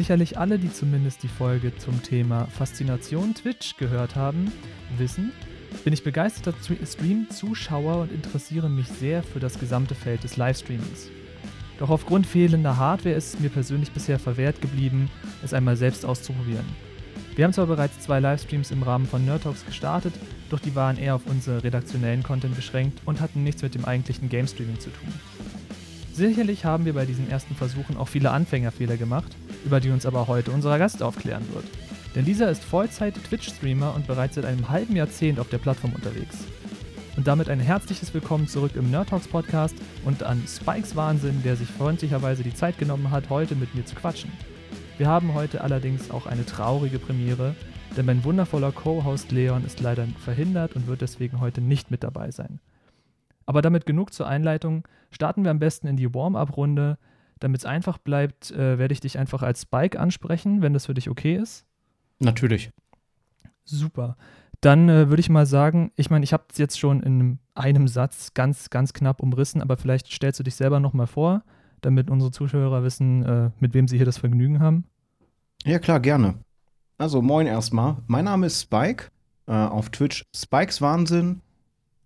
Sicherlich alle, die zumindest die Folge zum Thema Faszination Twitch gehört haben, wissen, bin ich begeisterter Stream-Zuschauer und interessiere mich sehr für das gesamte Feld des Livestreamings. Doch aufgrund fehlender Hardware ist es mir persönlich bisher verwehrt geblieben, es einmal selbst auszuprobieren. Wir haben zwar bereits zwei Livestreams im Rahmen von Nerd Talks gestartet, doch die waren eher auf unsere redaktionellen Content beschränkt und hatten nichts mit dem eigentlichen Game Streaming zu tun. Sicherlich haben wir bei diesen ersten Versuchen auch viele Anfängerfehler gemacht, über die uns aber heute unser Gast aufklären wird. Denn dieser ist Vollzeit-Twitch-Streamer und bereits seit einem halben Jahrzehnt auf der Plattform unterwegs. Und damit ein herzliches Willkommen zurück im Nerd Talks Podcast und an Spikes Wahnsinn, der sich freundlicherweise die Zeit genommen hat, heute mit mir zu quatschen. Wir haben heute allerdings auch eine traurige Premiere, denn mein wundervoller Co-Host Leon ist leider verhindert und wird deswegen heute nicht mit dabei sein. Aber damit genug zur Einleitung, starten wir am besten in die Warm-up-Runde. Damit es einfach bleibt, äh, werde ich dich einfach als Spike ansprechen, wenn das für dich okay ist. Natürlich. Super. Dann äh, würde ich mal sagen, ich meine, ich habe es jetzt schon in einem Satz ganz, ganz knapp umrissen, aber vielleicht stellst du dich selber nochmal vor, damit unsere Zuschauer wissen, äh, mit wem sie hier das Vergnügen haben. Ja, klar, gerne. Also, moin erstmal. Mein Name ist Spike. Äh, auf Twitch Spikes Wahnsinn.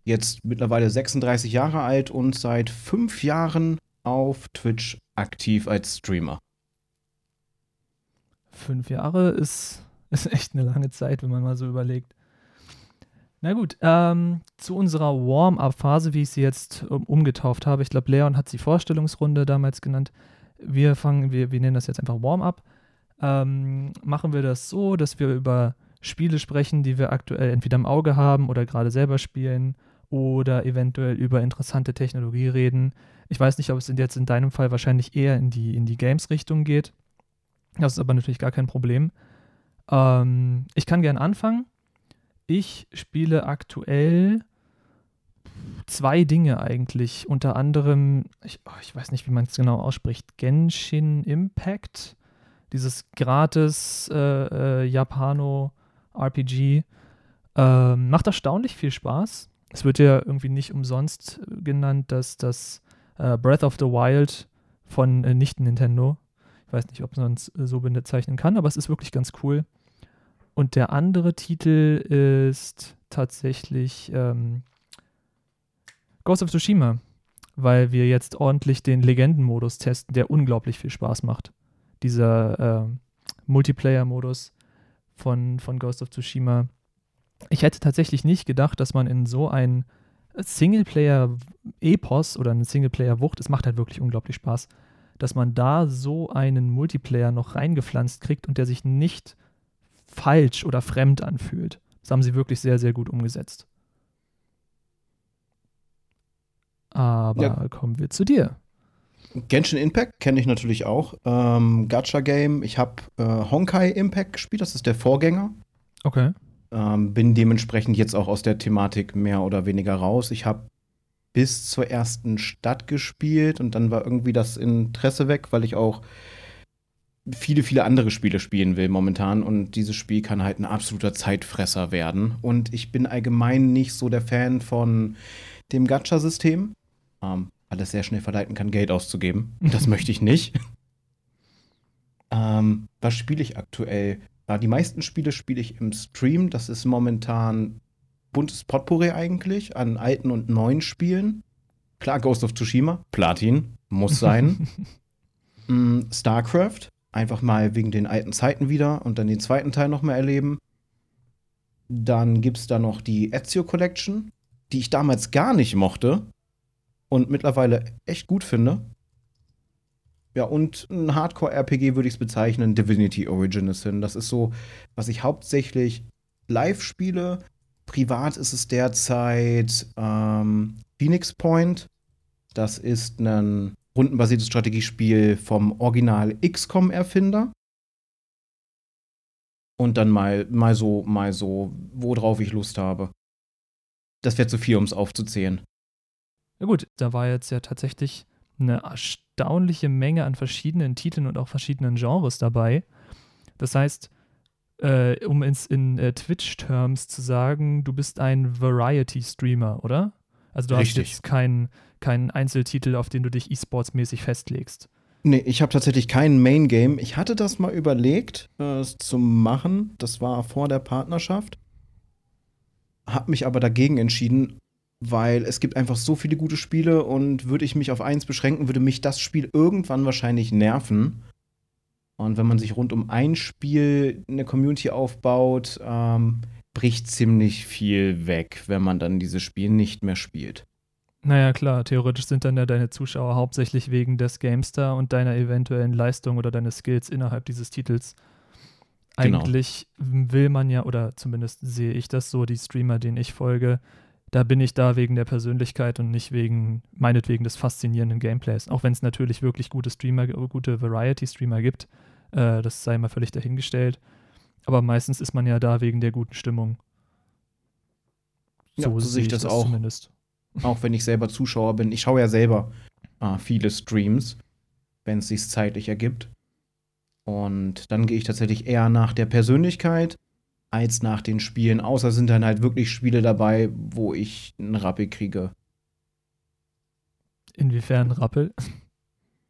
Jetzt mittlerweile 36 Jahre alt und seit fünf Jahren auf Twitch aktiv als Streamer. Fünf Jahre ist, ist echt eine lange Zeit, wenn man mal so überlegt. Na gut, ähm, zu unserer Warm-up-Phase, wie ich sie jetzt um, umgetauft habe. Ich glaube, Leon hat sie Vorstellungsrunde damals genannt. Wir fangen, wir, wir nennen das jetzt einfach Warm-up. Ähm, machen wir das so, dass wir über Spiele sprechen, die wir aktuell entweder im Auge haben oder gerade selber spielen oder eventuell über interessante Technologie reden. Ich weiß nicht, ob es jetzt in deinem Fall wahrscheinlich eher in die, in die Games-Richtung geht. Das ist aber natürlich gar kein Problem. Ähm, ich kann gern anfangen. Ich spiele aktuell zwei Dinge eigentlich. Unter anderem, ich, oh, ich weiß nicht, wie man es genau ausspricht, Genshin Impact. Dieses gratis äh, äh, Japano-RPG. Äh, macht erstaunlich viel Spaß. Es wird ja irgendwie nicht umsonst genannt, dass das äh, Breath of the Wild von äh, nicht Nintendo. Ich weiß nicht, ob man es so bezeichnen kann, aber es ist wirklich ganz cool. Und der andere Titel ist tatsächlich ähm, Ghost of Tsushima, weil wir jetzt ordentlich den Legendenmodus testen, der unglaublich viel Spaß macht. Dieser äh, Multiplayer-Modus von, von Ghost of Tsushima. Ich hätte tatsächlich nicht gedacht, dass man in so ein Singleplayer-Epos oder eine Singleplayer-Wucht, es macht halt wirklich unglaublich Spaß, dass man da so einen Multiplayer noch reingepflanzt kriegt und der sich nicht falsch oder fremd anfühlt. Das haben sie wirklich sehr, sehr gut umgesetzt. Aber ja. kommen wir zu dir. Genshin Impact kenne ich natürlich auch. Ähm, Gacha Game. Ich habe äh, Honkai Impact gespielt, das ist der Vorgänger. Okay. Ähm, bin dementsprechend jetzt auch aus der Thematik mehr oder weniger raus. Ich habe bis zur ersten Stadt gespielt und dann war irgendwie das Interesse weg, weil ich auch viele, viele andere Spiele spielen will momentan und dieses Spiel kann halt ein absoluter Zeitfresser werden. Und ich bin allgemein nicht so der Fan von dem Gacha-System, ähm, weil es sehr schnell verleiten kann, Geld auszugeben. Das möchte ich nicht. ähm, was spiele ich aktuell? Die meisten Spiele spiele ich im Stream. Das ist momentan buntes Potpourri eigentlich an alten und neuen Spielen. Klar, Ghost of Tsushima, Platin, muss sein. mm, StarCraft, einfach mal wegen den alten Zeiten wieder und dann den zweiten Teil noch mal erleben. Dann gibt es da noch die Ezio Collection, die ich damals gar nicht mochte und mittlerweile echt gut finde. Ja, und ein Hardcore-RPG würde ich es bezeichnen, Divinity Origin ist hin. Das ist so, was ich hauptsächlich live spiele. Privat ist es derzeit ähm, Phoenix Point. Das ist ein rundenbasiertes Strategiespiel vom Original XCOM-Erfinder. Und dann mal, mal so, mal so, worauf ich Lust habe. Das wäre zu viel, um es aufzuzählen. Ja gut, da war jetzt ja tatsächlich eine erstaunliche Menge an verschiedenen Titeln und auch verschiedenen Genres dabei. Das heißt, äh, um es in äh, Twitch-Terms zu sagen, du bist ein Variety-Streamer, oder? Also du Richtig. hast jetzt keinen kein Einzeltitel, auf den du dich E-Sports-mäßig festlegst. Nee, ich habe tatsächlich kein Main Game. Ich hatte das mal überlegt, äh, es zu machen. Das war vor der Partnerschaft. Hab mich aber dagegen entschieden, weil es gibt einfach so viele gute Spiele und würde ich mich auf eins beschränken, würde mich das Spiel irgendwann wahrscheinlich nerven. Und wenn man sich rund um ein Spiel eine Community aufbaut, ähm, bricht ziemlich viel weg, wenn man dann dieses Spiel nicht mehr spielt. Naja, klar, theoretisch sind dann ja deine Zuschauer hauptsächlich wegen des Gamestar und deiner eventuellen Leistung oder deines Skills innerhalb dieses Titels. Genau. Eigentlich will man ja, oder zumindest sehe ich das so, die Streamer, denen ich folge, da bin ich da wegen der Persönlichkeit und nicht wegen, meinetwegen des faszinierenden Gameplays. Auch wenn es natürlich wirklich gute Streamer, gute Variety-Streamer gibt, äh, das sei mal völlig dahingestellt. Aber meistens ist man ja da wegen der guten Stimmung. Ja, so sehe ich das, auch. Zumindest. Auch wenn ich selber Zuschauer bin. Ich schaue ja selber äh, viele Streams, wenn es sich zeitlich ergibt. Und dann gehe ich tatsächlich eher nach der Persönlichkeit als nach den Spielen. Außer sind dann halt wirklich Spiele dabei, wo ich einen Rappel kriege. Inwiefern Rappel?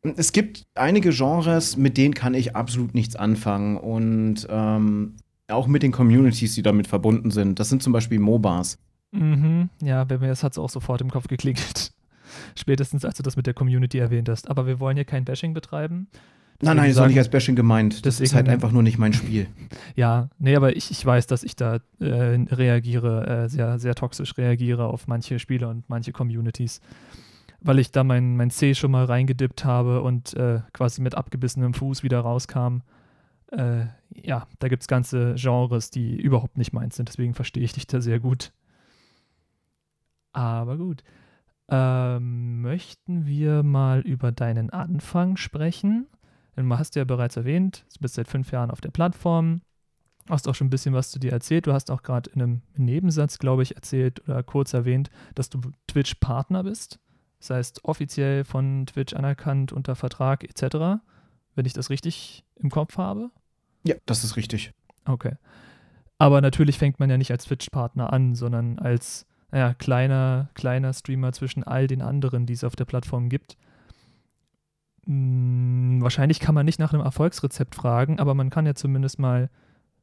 Es gibt einige Genres, mit denen kann ich absolut nichts anfangen. Und ähm, auch mit den Communities, die damit verbunden sind. Das sind zum Beispiel MOBAs. Mhm, ja, bei mir hat es auch sofort im Kopf geklingelt. Spätestens, als du das mit der Community erwähnt hast. Aber wir wollen hier kein Bashing betreiben. Nein, nein, das ist nicht als Bashing gemeint. Das ist halt einfach nur nicht mein Spiel. Ja, nee, aber ich, ich weiß, dass ich da äh, reagiere, äh, sehr, sehr toxisch reagiere auf manche Spiele und manche Communities. Weil ich da mein, mein C schon mal reingedippt habe und äh, quasi mit abgebissenem Fuß wieder rauskam. Äh, ja, da gibt es ganze Genres, die überhaupt nicht meins sind. Deswegen verstehe ich dich da sehr gut. Aber gut. Ähm, möchten wir mal über deinen Anfang sprechen? Du hast ja bereits erwähnt, du bist seit fünf Jahren auf der Plattform, hast auch schon ein bisschen was zu dir erzählt. Du hast auch gerade in einem Nebensatz, glaube ich, erzählt oder kurz erwähnt, dass du Twitch-Partner bist. Das heißt, offiziell von Twitch anerkannt unter Vertrag etc., wenn ich das richtig im Kopf habe. Ja, das ist richtig. Okay. Aber natürlich fängt man ja nicht als Twitch-Partner an, sondern als naja, kleiner, kleiner Streamer zwischen all den anderen, die es auf der Plattform gibt. Hm, wahrscheinlich kann man nicht nach einem Erfolgsrezept fragen, aber man kann ja zumindest mal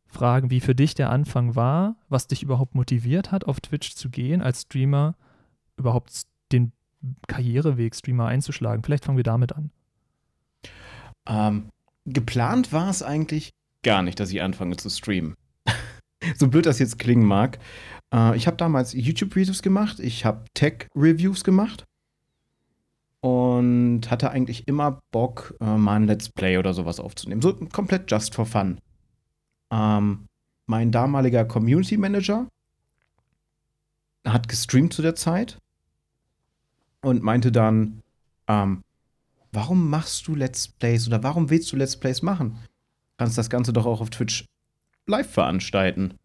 fragen, wie für dich der Anfang war, was dich überhaupt motiviert hat, auf Twitch zu gehen, als Streamer überhaupt den Karriereweg Streamer einzuschlagen. Vielleicht fangen wir damit an. Ähm, geplant war es eigentlich gar nicht, dass ich anfange zu streamen. so blöd das jetzt klingen mag. Äh, ich habe damals YouTube-Reviews gemacht, ich habe Tech-Reviews gemacht und hatte eigentlich immer Bock, äh, mal ein Let's Play oder sowas aufzunehmen. So komplett just for fun. Ähm, mein damaliger Community Manager hat gestreamt zu der Zeit und meinte dann, ähm, warum machst du Let's Plays oder warum willst du Let's Plays machen? Kannst das Ganze doch auch auf Twitch live veranstalten.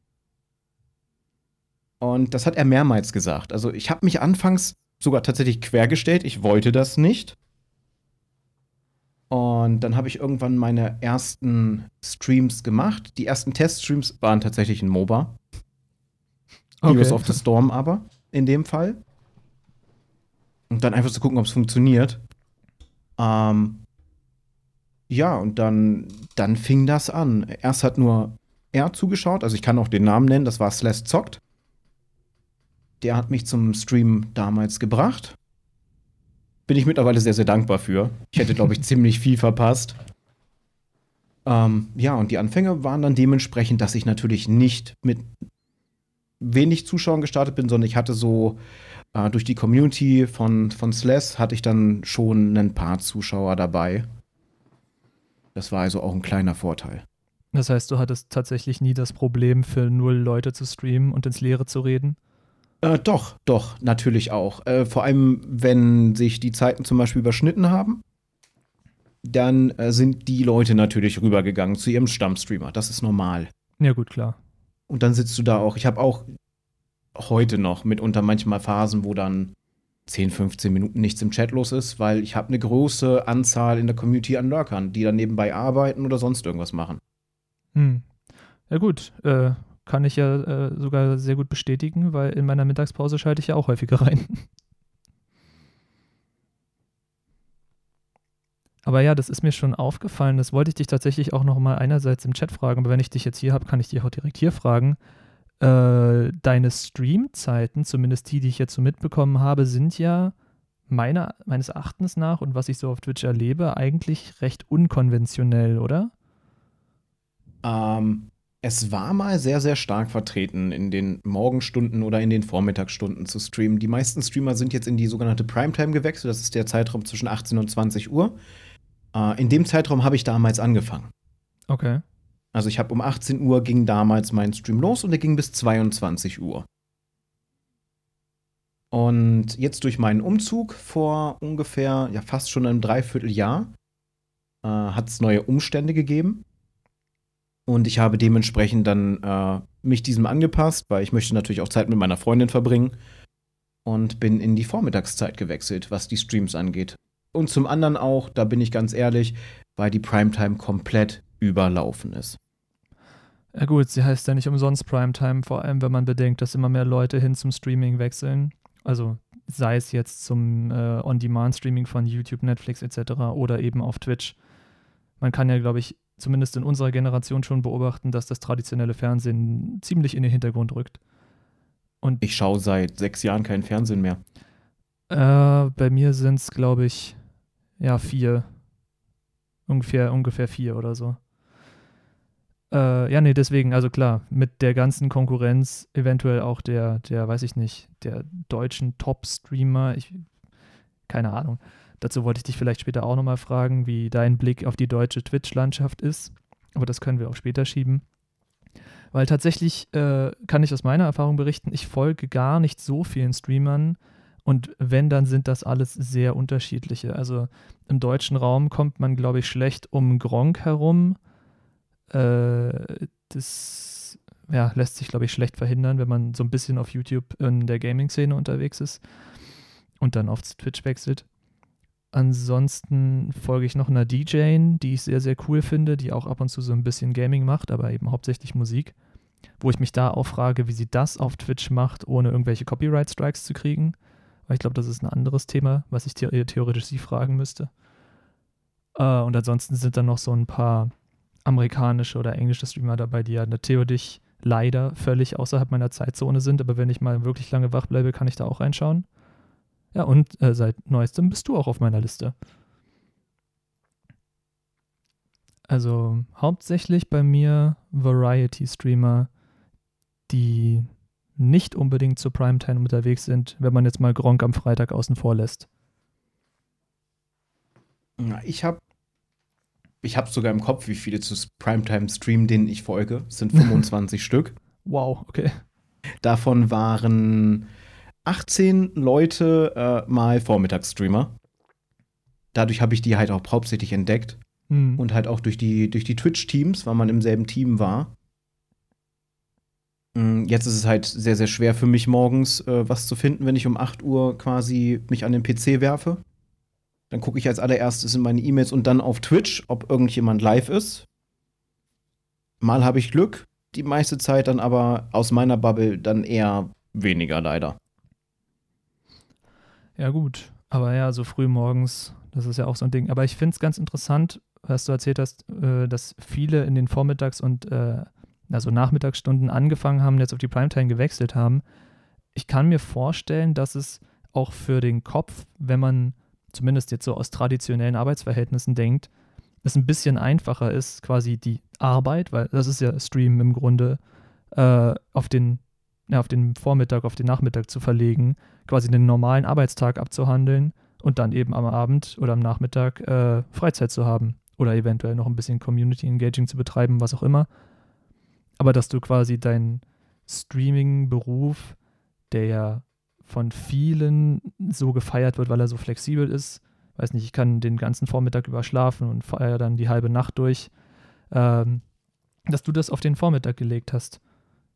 Und das hat er mehrmals gesagt. Also ich habe mich anfangs sogar tatsächlich quergestellt. Ich wollte das nicht. Und dann habe ich irgendwann meine ersten Streams gemacht. Die ersten Teststreams waren tatsächlich in MOBA. Okay. Heroes of the Storm aber, in dem Fall. Und dann einfach zu gucken, ob es funktioniert. Ähm, ja, und dann, dann fing das an. Erst hat nur er zugeschaut, also ich kann auch den Namen nennen, das war Slash Zockt. Der hat mich zum Stream damals gebracht. Bin ich mittlerweile sehr, sehr dankbar für. Ich hätte, glaube ich, ziemlich viel verpasst. Ähm, ja, und die Anfänge waren dann dementsprechend, dass ich natürlich nicht mit wenig Zuschauern gestartet bin, sondern ich hatte so äh, durch die Community von, von Slash hatte ich dann schon ein paar Zuschauer dabei. Das war also auch ein kleiner Vorteil. Das heißt, du hattest tatsächlich nie das Problem, für null Leute zu streamen und ins Leere zu reden? Äh, doch, doch, natürlich auch. Äh, vor allem, wenn sich die Zeiten zum Beispiel überschnitten haben, dann äh, sind die Leute natürlich rübergegangen zu ihrem Stammstreamer. Das ist normal. Ja, gut, klar. Und dann sitzt du da auch. Ich habe auch heute noch mitunter manchmal Phasen, wo dann 10, 15 Minuten nichts im Chat los ist, weil ich habe eine große Anzahl in der Community an Lurkern, die dann nebenbei arbeiten oder sonst irgendwas machen. Hm. Ja gut, äh, kann ich ja äh, sogar sehr gut bestätigen, weil in meiner Mittagspause schalte ich ja auch häufiger rein. Aber ja, das ist mir schon aufgefallen. Das wollte ich dich tatsächlich auch noch mal einerseits im Chat fragen, aber wenn ich dich jetzt hier habe, kann ich dich auch direkt hier fragen. Äh, deine Streamzeiten, zumindest die, die ich jetzt so mitbekommen habe, sind ja meiner, meines Erachtens nach und was ich so auf Twitch erlebe, eigentlich recht unkonventionell, oder? Ähm, es war mal sehr, sehr stark vertreten, in den Morgenstunden oder in den Vormittagsstunden zu streamen. Die meisten Streamer sind jetzt in die sogenannte Primetime gewechselt. Das ist der Zeitraum zwischen 18 und 20 Uhr. Äh, in dem Zeitraum habe ich damals angefangen. Okay. Also ich habe um 18 Uhr ging damals mein Stream los und der ging bis 22 Uhr. Und jetzt durch meinen Umzug vor ungefähr, ja fast schon einem Dreivierteljahr, äh, hat es neue Umstände gegeben. Und ich habe dementsprechend dann äh, mich diesem angepasst, weil ich möchte natürlich auch Zeit mit meiner Freundin verbringen. Und bin in die Vormittagszeit gewechselt, was die Streams angeht. Und zum anderen auch, da bin ich ganz ehrlich, weil die Primetime komplett überlaufen ist. Ja gut, sie heißt ja nicht umsonst Primetime, vor allem wenn man bedenkt, dass immer mehr Leute hin zum Streaming wechseln. Also sei es jetzt zum äh, On-Demand-Streaming von YouTube, Netflix etc. oder eben auf Twitch. Man kann ja, glaube ich, zumindest in unserer Generation schon beobachten, dass das traditionelle Fernsehen ziemlich in den Hintergrund rückt. Und ich schaue seit sechs Jahren kein Fernsehen mehr. Äh, bei mir sind es, glaube ich, ja, vier. Ungefähr, ungefähr vier oder so. Äh, ja, nee, deswegen, also klar, mit der ganzen Konkurrenz, eventuell auch der, der, weiß ich nicht, der deutschen Top-Streamer, ich, keine Ahnung. Dazu wollte ich dich vielleicht später auch nochmal fragen, wie dein Blick auf die deutsche Twitch-Landschaft ist. Aber das können wir auch später schieben. Weil tatsächlich äh, kann ich aus meiner Erfahrung berichten, ich folge gar nicht so vielen Streamern. Und wenn, dann sind das alles sehr unterschiedliche. Also im deutschen Raum kommt man, glaube ich, schlecht um Gronk herum. Äh, das ja, lässt sich, glaube ich, schlecht verhindern, wenn man so ein bisschen auf YouTube in der Gaming-Szene unterwegs ist und dann auf Twitch wechselt. Ansonsten folge ich noch einer DJ, die ich sehr, sehr cool finde, die auch ab und zu so ein bisschen Gaming macht, aber eben hauptsächlich Musik. Wo ich mich da auch frage, wie sie das auf Twitch macht, ohne irgendwelche Copyright-Strikes zu kriegen. Weil ich glaube, das ist ein anderes Thema, was ich theoretisch sie fragen müsste. Äh, und ansonsten sind dann noch so ein paar amerikanische oder englische Streamer dabei, die ja natürlich leider völlig außerhalb meiner Zeitzone sind. Aber wenn ich mal wirklich lange wach bleibe, kann ich da auch reinschauen. Ja, und äh, seit neuestem bist du auch auf meiner Liste. Also hauptsächlich bei mir Variety-Streamer, die nicht unbedingt zur Primetime unterwegs sind, wenn man jetzt mal Gronk am Freitag außen vor lässt. Ich habe ich habe sogar im Kopf, wie viele zu Primetime streamen, denen ich folge. Es sind 25 Stück. Wow, okay. Davon waren 18 Leute äh, mal Vormittagsstreamer. Dadurch habe ich die halt auch hauptsächlich entdeckt. Mhm. Und halt auch durch die, durch die Twitch-Teams, weil man im selben Team war. Mm, jetzt ist es halt sehr, sehr schwer für mich morgens äh, was zu finden, wenn ich um 8 Uhr quasi mich an den PC werfe. Dann gucke ich als allererstes in meine E-Mails und dann auf Twitch, ob irgendjemand live ist. Mal habe ich Glück, die meiste Zeit dann aber aus meiner Bubble dann eher weniger leider. Ja, gut. Aber ja, so früh morgens, das ist ja auch so ein Ding. Aber ich finde es ganz interessant, was du erzählt hast, äh, dass viele in den Vormittags- und äh, also Nachmittagsstunden angefangen haben, jetzt auf die Primetime gewechselt haben. Ich kann mir vorstellen, dass es auch für den Kopf, wenn man zumindest jetzt so aus traditionellen Arbeitsverhältnissen denkt, es ein bisschen einfacher ist, quasi die Arbeit, weil das ist ja Stream im Grunde, äh, auf den ja, auf den Vormittag, auf den Nachmittag zu verlegen, quasi den normalen Arbeitstag abzuhandeln und dann eben am Abend oder am Nachmittag äh, Freizeit zu haben oder eventuell noch ein bisschen Community Engaging zu betreiben, was auch immer. Aber dass du quasi deinen Streaming-Beruf, der ja von vielen so gefeiert wird, weil er so flexibel ist, weiß nicht, ich kann den ganzen Vormittag über schlafen und feiere dann die halbe Nacht durch, ähm, dass du das auf den Vormittag gelegt hast.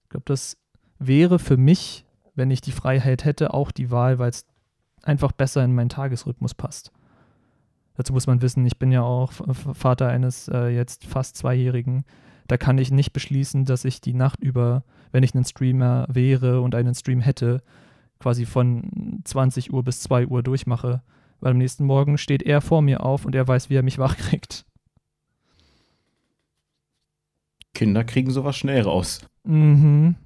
Ich glaube, das wäre für mich, wenn ich die Freiheit hätte, auch die Wahl, weil es einfach besser in meinen Tagesrhythmus passt. Dazu muss man wissen, ich bin ja auch Vater eines äh, jetzt fast Zweijährigen. Da kann ich nicht beschließen, dass ich die Nacht über, wenn ich ein Streamer wäre und einen Stream hätte, quasi von 20 Uhr bis 2 Uhr durchmache, Weil am nächsten Morgen steht er vor mir auf und er weiß, wie er mich wachkriegt. Kinder kriegen sowas schnell raus. Mhm.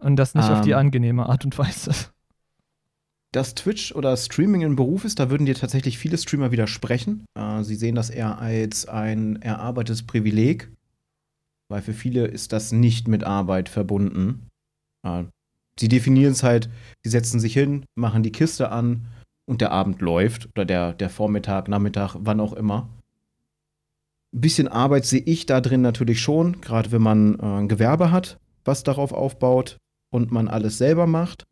Und das nicht um, auf die Ähm. angenehme Art und Weise. Dass Twitch oder Streaming ein Beruf ist, da würden dir tatsächlich viele Streamer widersprechen. Äh, sie sehen das eher als ein erarbeitetes Privileg, weil für viele ist das nicht mit Arbeit verbunden. Äh, sie definieren es halt, sie setzen sich hin, machen die Kiste an und der Abend läuft oder der, der Vormittag, Nachmittag, wann auch immer. Ein bisschen Arbeit sehe ich da drin natürlich schon, gerade wenn man äh, ein Gewerbe hat, was darauf aufbaut und man alles selber macht.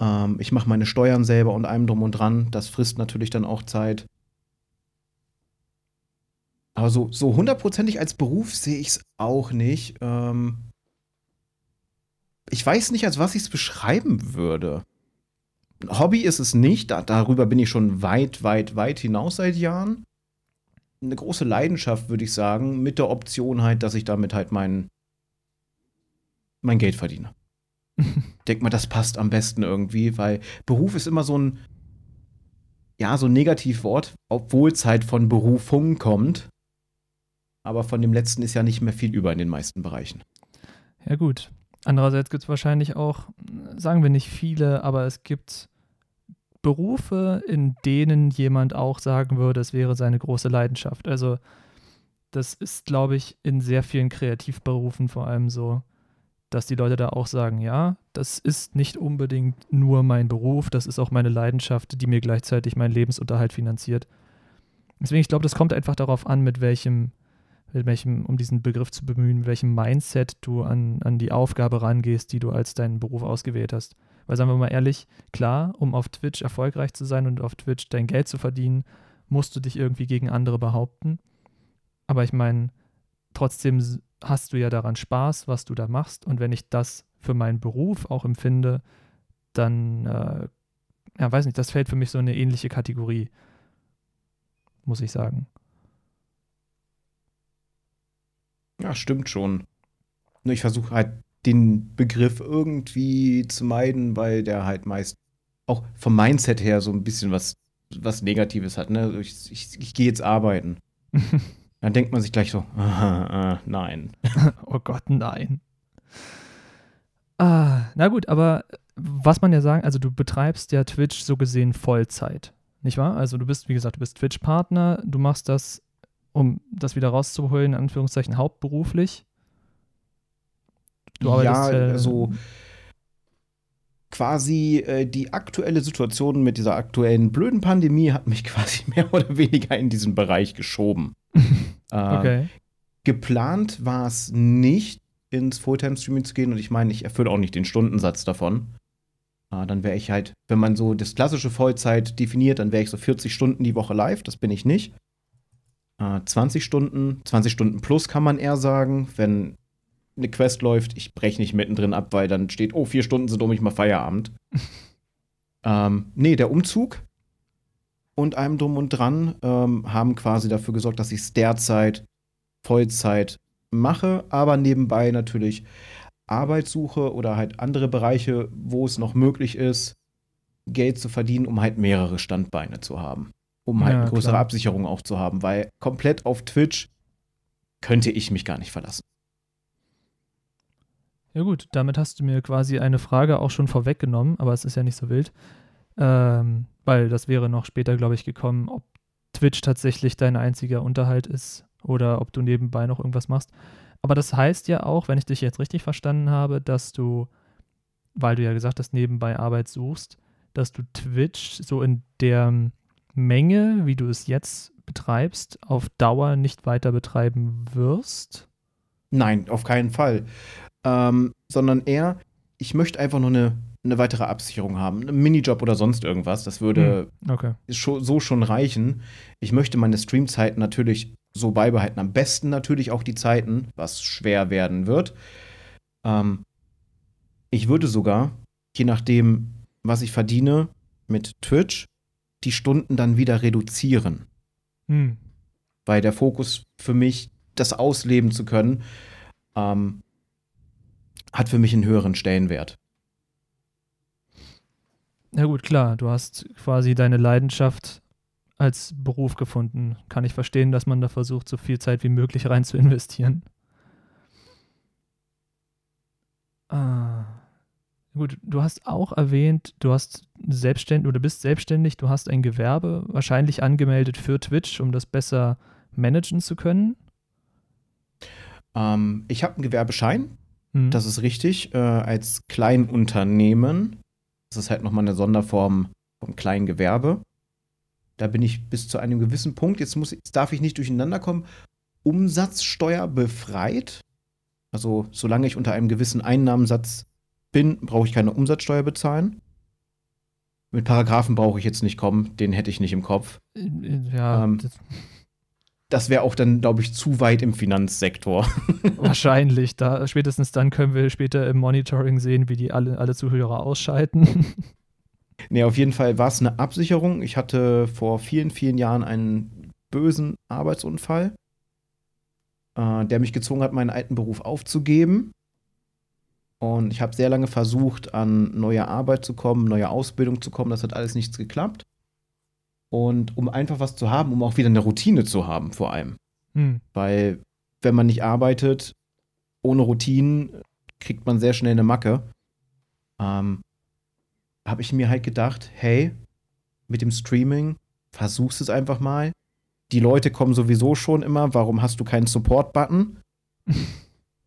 Ähm, ich mache meine Steuern selber und allem drum und dran. Das frisst natürlich dann auch Zeit. Aber so, so hundertprozentig als Beruf sehe ich es auch nicht. Ähm, ich weiß nicht, als was ich es beschreiben würde. Hobby ist es nicht. Da, darüber bin ich schon weit, weit, weit hinaus seit Jahren. Eine große Leidenschaft, würde ich sagen, mit der Option halt, dass ich damit halt mein, mein Geld verdiene. Denk mal, das passt am besten irgendwie, weil Beruf ist immer so ein, ja, so ein Negativwort, obwohl es halt von Berufung kommt. Aber von dem letzten ist ja nicht mehr viel über in den meisten Bereichen. Ja, gut. Andererseits gibt es wahrscheinlich auch, sagen wir nicht viele, aber es gibt Berufe, in denen jemand auch sagen würde, es wäre seine große Leidenschaft. Also, das ist, glaube ich, in sehr vielen Kreativberufen vor allem so, dass die Leute da auch sagen, ja, das ist nicht unbedingt nur mein Beruf, das ist auch meine Leidenschaft, die mir gleichzeitig meinen Lebensunterhalt finanziert. Deswegen, ich glaube, das kommt einfach darauf an, mit welchem, mit welchem, um diesen Begriff zu bemühen, mit welchem Mindset du an, an die Aufgabe rangehst, die du als deinen Beruf ausgewählt hast. Weil, sagen wir mal ehrlich, klar, um auf Twitch erfolgreich zu sein und auf Twitch dein Geld zu verdienen, musst du dich irgendwie gegen andere behaupten. Aber ich meine, trotzdem hast du ja daran Spaß, was du da machst. Und wenn ich das für meinen Beruf auch empfinde, dann, äh, ja, weiß nicht, das fällt für mich so eine ähnliche Kategorie, muss ich sagen. Ja, stimmt schon. Nur ich versuche halt den Begriff irgendwie zu meiden, weil der halt meist auch vom Mindset her so ein bisschen was, was Negatives hat. Ne? Ich, ich, ich gehe jetzt arbeiten. Dann denkt man sich gleich so, aha, äh, nein. oh Gott, nein. Ah, na gut, aber was man ja sagen, also du betreibst ja Twitch so gesehen Vollzeit, nicht wahr? Also du bist, wie gesagt, du bist Twitch-Partner, du machst das, um das wieder rauszuholen, in Anführungszeichen hauptberuflich. Du ja, äh, also quasi äh, die aktuelle Situation mit dieser aktuellen blöden Pandemie hat mich quasi mehr oder weniger in diesen Bereich geschoben. Okay. Äh, geplant war es nicht, ins Fulltime-Streaming zu gehen und ich meine, ich erfülle auch nicht den Stundensatz davon. Äh, dann wäre ich halt, wenn man so das klassische Vollzeit definiert, dann wäre ich so 40 Stunden die Woche live, das bin ich nicht. 20 Stunden, 20 Stunden plus kann man eher sagen, wenn eine Quest läuft, ich breche nicht mittendrin ab, weil dann steht, oh, vier Stunden sind um mich mal Feierabend. ähm, nee, der Umzug und einem drum und dran ähm, haben quasi dafür gesorgt, dass ich es derzeit Vollzeit mache, aber nebenbei natürlich Arbeit suche oder halt andere Bereiche, wo es noch möglich ist, Geld zu verdienen, um halt mehrere Standbeine zu haben. Um halt Ja, eine größere klar. Absicherung auch zu haben, weil komplett auf Twitch könnte ich mich gar nicht verlassen. Ja gut, damit hast du mir quasi eine Frage auch schon vorweggenommen, aber es ist ja nicht so wild. Ähm, weil das wäre noch später, glaube ich, gekommen, ob Twitch tatsächlich dein einziger Unterhalt ist oder ob du nebenbei noch irgendwas machst. Aber das heißt ja auch, wenn ich dich jetzt richtig verstanden habe, dass du, weil du ja gesagt hast, nebenbei Arbeit suchst, dass du Twitch so in der Menge, wie du es jetzt betreibst, auf Dauer nicht weiter betreiben wirst. Nein, auf keinen Fall. Ähm, sondern eher, ich möchte einfach nur eine, eine weitere Absicherung haben. Einen Minijob oder sonst irgendwas. Das würde Okay. scho- so schon reichen. Ich möchte meine Streamzeiten natürlich so beibehalten. Am besten natürlich auch die Zeiten, was schwer werden wird. Ähm, ich würde sogar, je nachdem, was ich verdiene mit Twitch, die Stunden dann wieder reduzieren. Hm. weil der Fokus für mich, das ausleben zu können, ähm, hat für mich einen höheren Stellenwert. Na gut, klar, du hast quasi deine Leidenschaft als Beruf gefunden. Kann ich verstehen, dass man da versucht, so viel Zeit wie möglich rein zu investieren. Ah. Gut, du hast auch erwähnt, du hast selbstständig oder bist selbstständig, du hast ein Gewerbe wahrscheinlich angemeldet für Twitch, um das besser managen zu können. Ähm, ich habe einen Gewerbeschein, hm. das ist richtig, äh, als Kleinunternehmen. Das ist halt nochmal eine Sonderform vom Kleingewerbe. Da bin ich bis zu einem gewissen Punkt, jetzt, muss, jetzt darf ich nicht durcheinander kommen, Umsatzsteuer befreit. Also solange ich unter einem gewissen Einnahmensatz bin, brauche ich keine Umsatzsteuer bezahlen. Mit Paragraphen brauche ich jetzt nicht kommen, den hätte ich nicht im Kopf. Ja. Ähm, das, wäre auch dann, glaube ich, zu weit im Finanzsektor. Wahrscheinlich. Da, spätestens dann können wir später im Monitoring sehen, wie die alle, alle Zuhörer ausschalten. Nee, auf jeden Fall war es eine Absicherung. Ich hatte vor vielen, vielen Jahren einen bösen Arbeitsunfall, äh, der mich gezwungen hat, meinen alten Beruf aufzugeben. Und ich habe sehr lange versucht, an neue Arbeit zu kommen, neue Ausbildung zu kommen. Das hat alles nichts geklappt. Und um einfach was zu haben, um auch wieder eine Routine zu haben, vor allem. Hm. Weil, wenn man nicht arbeitet, ohne Routinen, kriegt man sehr schnell eine Macke. Ähm, habe ich mir halt gedacht, hey, mit dem Streaming, versuchst es einfach mal. Die Leute kommen sowieso schon immer, warum hast du keinen Support-Button?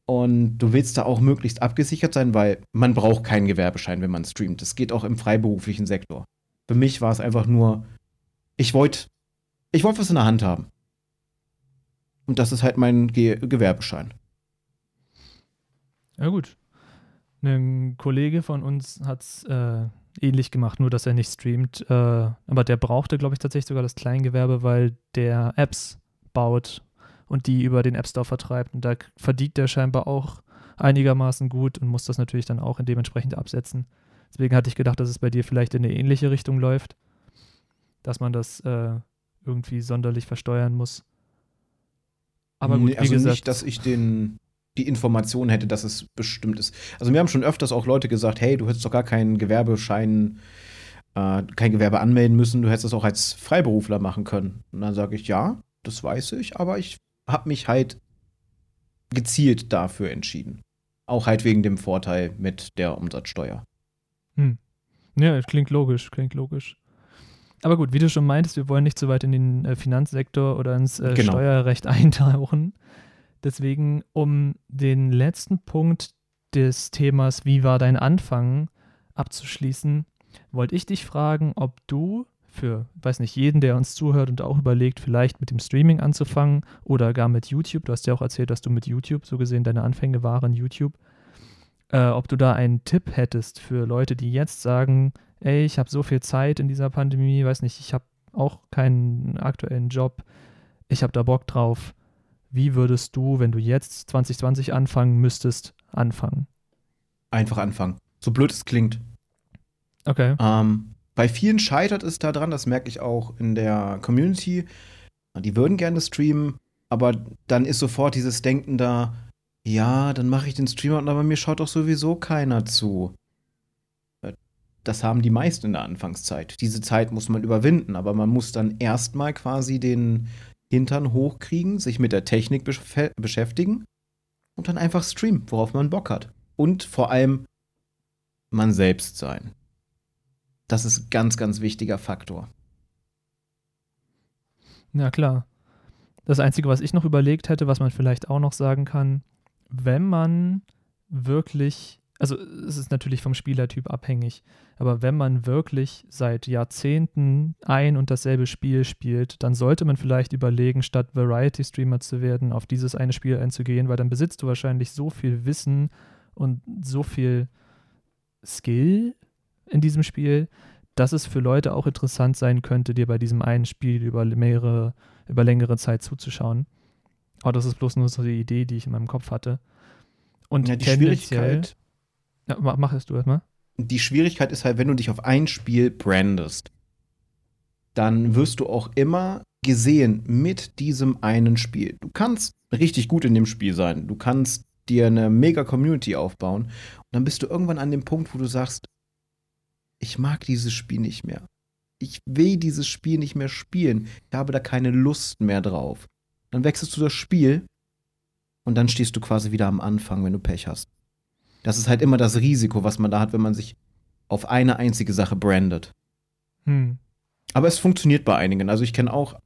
Und du willst da auch möglichst abgesichert sein, weil man braucht keinen Gewerbeschein, wenn man streamt. Das geht auch im freiberuflichen Sektor. Für mich war es einfach nur, ich wollte ich wollt was in der Hand haben. Und das ist halt mein Ge Gewerbeschein. Ja, gut. Ein Kollege von uns hat es äh, ähnlich gemacht, nur dass er nicht streamt. Äh, aber der brauchte, glaube ich, tatsächlich sogar das Kleingewerbe, weil der Apps baut und die über den App Store vertreibt. Und da verdient der scheinbar auch einigermaßen gut und muss das natürlich dann auch dementsprechend absetzen. Deswegen hatte ich gedacht, dass es bei dir vielleicht in eine ähnliche Richtung läuft, dass man das äh, irgendwie sonderlich versteuern muss. Aber gut, nee, also wie gesagt, nicht, dass ich den die Information hätte, dass es bestimmt ist. Also wir haben schon öfters auch Leute gesagt, hey, du hättest doch gar keinen Gewerbeschein, äh, kein Gewerbe anmelden müssen, du hättest das auch als Freiberufler machen können. Und dann sage ich, ja, das weiß ich, aber ich habe mich halt gezielt dafür entschieden. Auch halt wegen dem Vorteil mit der Umsatzsteuer. Hm. Ja, klingt logisch, klingt logisch. Aber gut, wie du schon meintest, wir wollen nicht so weit in den äh, Finanzsektor oder ins äh, genau. Steuerrecht eintauchen. Deswegen, um den letzten Punkt des Themas, wie war dein Anfang, abzuschließen, wollte ich dich fragen, ob du für, weiß nicht, jeden, der uns zuhört und auch überlegt, vielleicht mit dem Streaming anzufangen oder gar mit YouTube. Du hast ja auch erzählt, dass du mit YouTube, so gesehen, deine Anfänge waren YouTube. Äh, ob du da einen Tipp hättest für Leute, die jetzt sagen, ey, ich habe so viel Zeit in dieser Pandemie, weiß nicht, ich habe auch keinen aktuellen Job, ich habe da Bock drauf. Wie würdest du, wenn du jetzt 2020 anfangen müsstest, anfangen? Einfach anfangen. So blöd es klingt. Okay. Ähm, bei vielen scheitert es daran, das merke ich auch in der Community. Die würden gerne streamen, aber dann ist sofort dieses Denken da, ja, dann mache ich den Streamer, aber mir schaut doch sowieso keiner zu. Das haben die meisten in der Anfangszeit. Diese Zeit muss man überwinden, aber man muss dann erstmal quasi den Hintern hochkriegen, sich mit der Technik beschäftigen und dann einfach streamen, worauf man Bock hat. Und vor allem man selbst sein. Das ist ein ganz, ganz wichtiger Faktor. Ja, klar. Das Einzige, was ich noch überlegt hätte, was man vielleicht auch noch sagen kann, wenn man wirklich, also es ist natürlich vom Spielertyp abhängig, aber wenn man wirklich seit Jahrzehnten ein und dasselbe Spiel spielt, dann sollte man vielleicht überlegen, statt Variety-Streamer zu werden, auf dieses eine Spiel einzugehen, weil dann besitzt du wahrscheinlich so viel Wissen und so viel Skill in diesem Spiel, dass es für Leute auch interessant sein könnte, dir bei diesem einen Spiel über mehrere, über längere Zeit zuzuschauen. Aber das ist bloß nur so die Idee, die ich in meinem Kopf hatte. Und ja, die Schwierigkeit. Ja, mach es du erstmal. Die Schwierigkeit ist halt, wenn du dich auf ein Spiel brandest, dann wirst du auch immer gesehen mit diesem einen Spiel. Du kannst richtig gut in dem Spiel sein. Du kannst dir eine mega Community aufbauen. Und dann bist du irgendwann an dem Punkt, wo du sagst, ich mag dieses Spiel nicht mehr. Ich will dieses Spiel nicht mehr spielen. Ich habe da keine Lust mehr drauf. Dann wechselst du das Spiel und dann stehst du quasi wieder am Anfang, wenn du Pech hast. Das ist halt immer das Risiko, was man da hat, wenn man sich auf eine einzige Sache brandet. Hm. Aber es funktioniert bei einigen. Also ich kenne auch,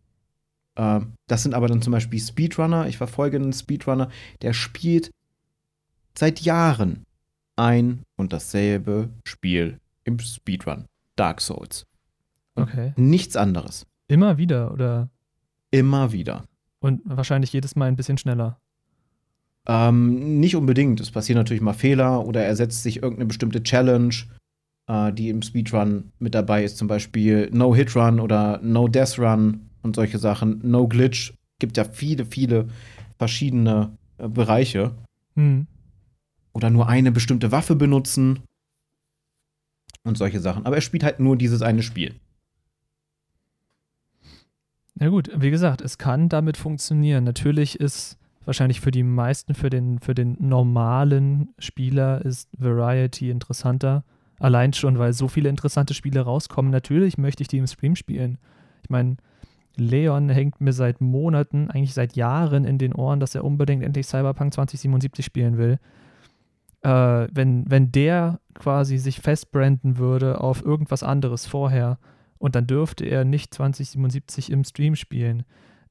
äh, das sind aber dann zum Beispiel Speedrunner. Ich verfolge einen Speedrunner, der spielt seit Jahren ein und dasselbe Spiel im Speedrun. Dark Souls. Okay. Nichts anderes. Immer wieder, oder? Immer wieder. Und wahrscheinlich jedes Mal ein bisschen schneller. Ähm, nicht unbedingt. Es passieren natürlich mal Fehler oder er setzt sich irgendeine bestimmte Challenge, äh, die im Speedrun mit dabei ist. Zum Beispiel No Hit Run oder No Death Run und solche Sachen. No Glitch. Gibt ja viele, viele verschiedene äh, Bereiche. Hm. Oder nur eine bestimmte Waffe benutzen und solche Sachen. Aber er spielt halt nur dieses eine Spiel. Na gut, wie gesagt, es kann damit funktionieren. Natürlich ist wahrscheinlich für die meisten, für den, für den normalen Spieler ist Variety interessanter. Allein schon, weil so viele interessante Spiele rauskommen. Natürlich möchte ich die im Stream spielen. Ich meine, Leon hängt mir seit Monaten, eigentlich seit Jahren in den Ohren, dass er unbedingt endlich Cyberpunk 2077 spielen will. Äh, wenn, wenn der quasi sich festbranden würde auf irgendwas anderes vorher und dann dürfte er nicht 2077 im Stream spielen,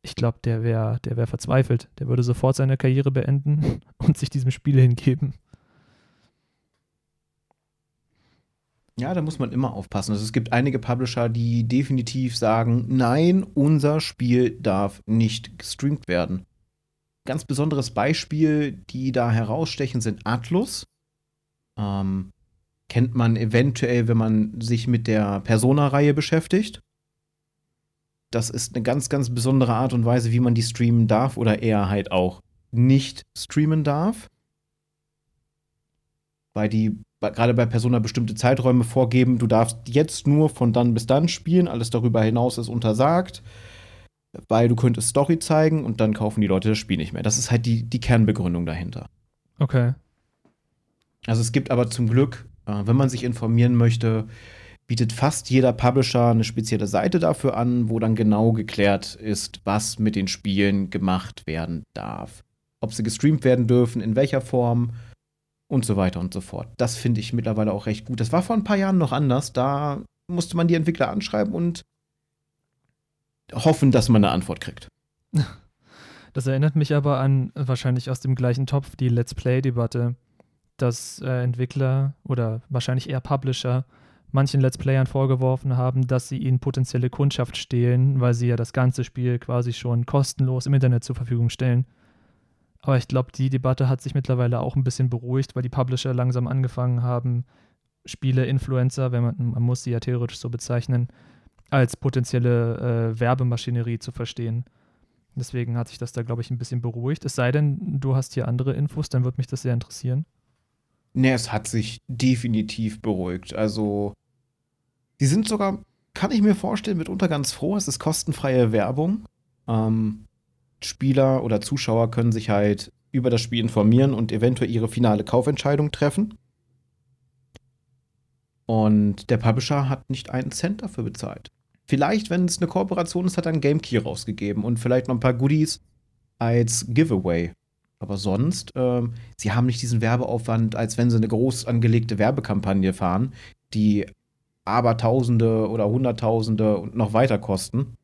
ich glaube, der wäre der wär verzweifelt. Der würde sofort seine Karriere beenden und sich diesem Spiel hingeben. Ja, da muss man immer aufpassen. Also es gibt einige Publisher, die definitiv sagen, nein, unser Spiel darf nicht gestreamt werden. Ganz besonderes Beispiel, die da herausstechen, sind Atlus. Ähm, kennt man eventuell, wenn man sich mit der Persona-Reihe beschäftigt das ist eine ganz, ganz besondere Art und Weise, wie man die streamen darf oder eher halt auch nicht streamen darf. Weil die gerade bei Persona bestimmte Zeiträume vorgeben, du darfst jetzt nur von dann bis dann spielen, alles darüber hinaus ist untersagt, weil du könntest Story zeigen und dann kaufen die Leute das Spiel nicht mehr. Das ist halt die, die Kernbegründung dahinter. Okay. Also es gibt aber zum Glück, äh, wenn man sich informieren möchte, bietet fast jeder Publisher eine spezielle Seite dafür an, wo dann genau geklärt ist, was mit den Spielen gemacht werden darf. Ob sie gestreamt werden dürfen, in welcher Form und so weiter und so fort. Das finde ich mittlerweile auch recht gut. Das war vor ein paar Jahren noch anders. Da musste man die Entwickler anschreiben und hoffen, dass man eine Antwort kriegt. Das erinnert mich aber an wahrscheinlich aus dem gleichen Topf die Let's Play-Debatte, dass äh, Entwickler oder wahrscheinlich eher Publisher manchen Let's Playern vorgeworfen haben, dass sie ihnen potenzielle Kundschaft stehlen, weil sie ja das ganze Spiel quasi schon kostenlos im Internet zur Verfügung stellen. Aber ich glaube, die Debatte hat sich mittlerweile auch ein bisschen beruhigt, weil die Publisher langsam angefangen haben, Spiele-Influencer, wenn man, man muss sie ja theoretisch so bezeichnen, als potenzielle äh, Werbemaschinerie zu verstehen. Deswegen hat sich das da, glaube ich, ein bisschen beruhigt. Es sei denn, du hast hier andere Infos, dann würde mich das sehr interessieren. Nee, es hat sich definitiv beruhigt. Also, die sind sogar, kann ich mir vorstellen, mitunter ganz froh. Es ist kostenfreie Werbung. Ähm, Spieler oder Zuschauer können sich halt über das Spiel informieren und eventuell ihre finale Kaufentscheidung treffen. Und der Publisher hat nicht einen Cent dafür bezahlt. Vielleicht, wenn es eine Kooperation ist, hat er einen Game Key rausgegeben und vielleicht noch ein paar Goodies als Giveaway. Aber sonst, ähm, sie haben nicht diesen Werbeaufwand, als wenn sie eine groß angelegte Werbekampagne fahren, die aber Tausende oder Hunderttausende und noch weiter kosten.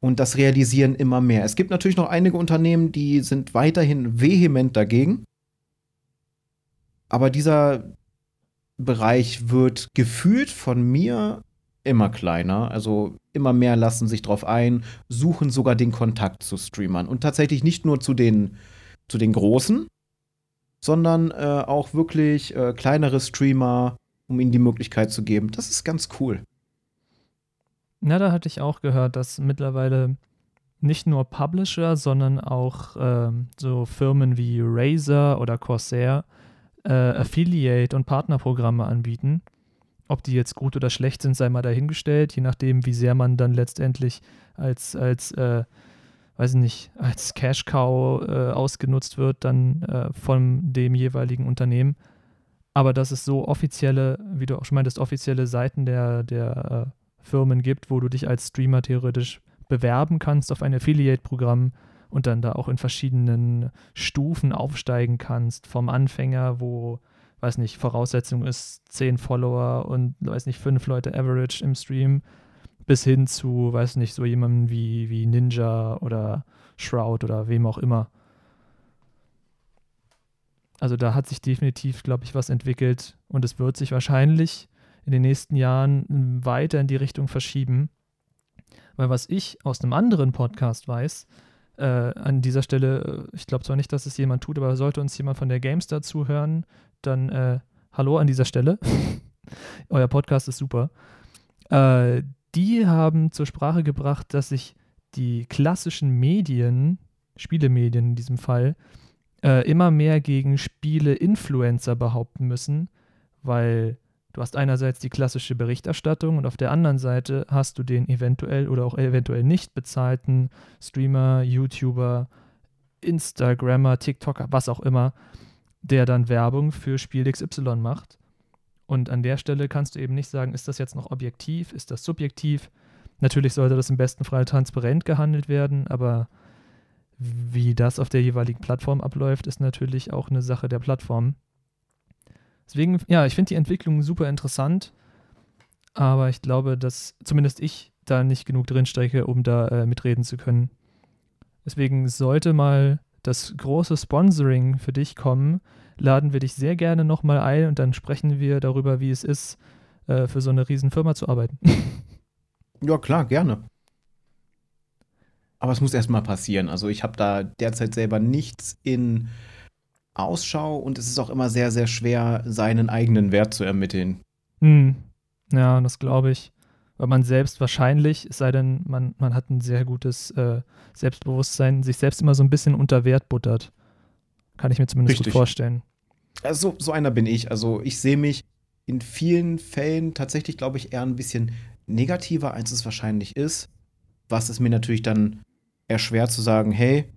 Und das realisieren immer mehr. Es gibt natürlich noch einige Unternehmen, die sind weiterhin vehement dagegen. Aber dieser Bereich wird gefühlt von mir immer kleiner. Also immer mehr lassen sich drauf ein, suchen sogar den Kontakt zu Streamern. Und tatsächlich nicht nur zu den, zu den Großen, sondern äh, auch wirklich äh, kleinere Streamer, um ihnen die Möglichkeit zu geben. Das ist ganz cool. Na, da hatte ich auch gehört, dass mittlerweile nicht nur Publisher, sondern auch äh, so Firmen wie Razer oder Corsair äh, Affiliate- und Partnerprogramme anbieten ob die jetzt gut oder schlecht sind, sei mal dahingestellt, je nachdem, wie sehr man dann letztendlich als, als äh, weiß nicht, als Cash Cow äh, ausgenutzt wird, dann äh, von dem jeweiligen Unternehmen. Aber dass es so offizielle, wie du auch schon meintest, offizielle Seiten der, der äh, Firmen gibt, wo du dich als Streamer theoretisch bewerben kannst auf ein Affiliate-Programm und dann da auch in verschiedenen Stufen aufsteigen kannst, vom Anfänger, wo, weiß nicht, Voraussetzung ist 10 Follower und, weiß nicht, 5 Leute Average im Stream, bis hin zu, weiß nicht, so jemandem wie, wie Ninja oder Shroud oder wem auch immer. Also da hat sich definitiv, glaube ich, was entwickelt und es wird sich wahrscheinlich in den nächsten Jahren weiter in die Richtung verschieben. Weil was ich aus einem anderen Podcast weiß, äh, an dieser Stelle, äh, ich glaube zwar nicht, dass es jemand tut, aber sollte uns jemand von der GameStar zuhören, dann äh, hallo an dieser Stelle. Euer Podcast ist super. Äh, die haben zur Sprache gebracht, dass sich die klassischen Medien, Spielemedien in diesem Fall, äh, immer mehr gegen Spiele-Influencer behaupten müssen, weil du hast einerseits die klassische Berichterstattung und auf der anderen Seite hast du den eventuell oder auch eventuell nicht bezahlten Streamer, YouTuber, Instagrammer, TikToker, was auch immer, der dann Werbung für Spiel XY macht. Und an der Stelle kannst du eben nicht sagen, ist das jetzt noch objektiv, ist das subjektiv. Natürlich sollte das im besten Fall transparent gehandelt werden, aber wie das auf der jeweiligen Plattform abläuft, ist natürlich auch eine Sache der Plattform. Deswegen, ja, ich finde die Entwicklung super interessant, aber ich glaube, dass zumindest ich da nicht genug drinstecke, um da äh, mitreden zu können. Deswegen sollte mal das große Sponsoring für dich kommen, laden wir dich sehr gerne nochmal ein und dann sprechen wir darüber, wie es ist, äh, für so eine Riesenfirma zu arbeiten. ja, klar, gerne. Aber es muss erstmal passieren. Also ich habe da derzeit selber nichts in Ausschau und es ist auch immer sehr, sehr schwer, seinen eigenen Wert zu ermitteln. Hm. Ja, das glaube ich. Weil man selbst wahrscheinlich, es sei denn, man, man hat ein sehr gutes äh, Selbstbewusstsein, sich selbst immer so ein bisschen unter Wert buttert. Kann ich mir zumindest Richtig. gut vorstellen. Also, so einer bin ich. Also ich sehe mich in vielen Fällen tatsächlich, glaube ich, eher ein bisschen negativer, als es wahrscheinlich ist. Was es mir natürlich dann eher schwer zu sagen, hey,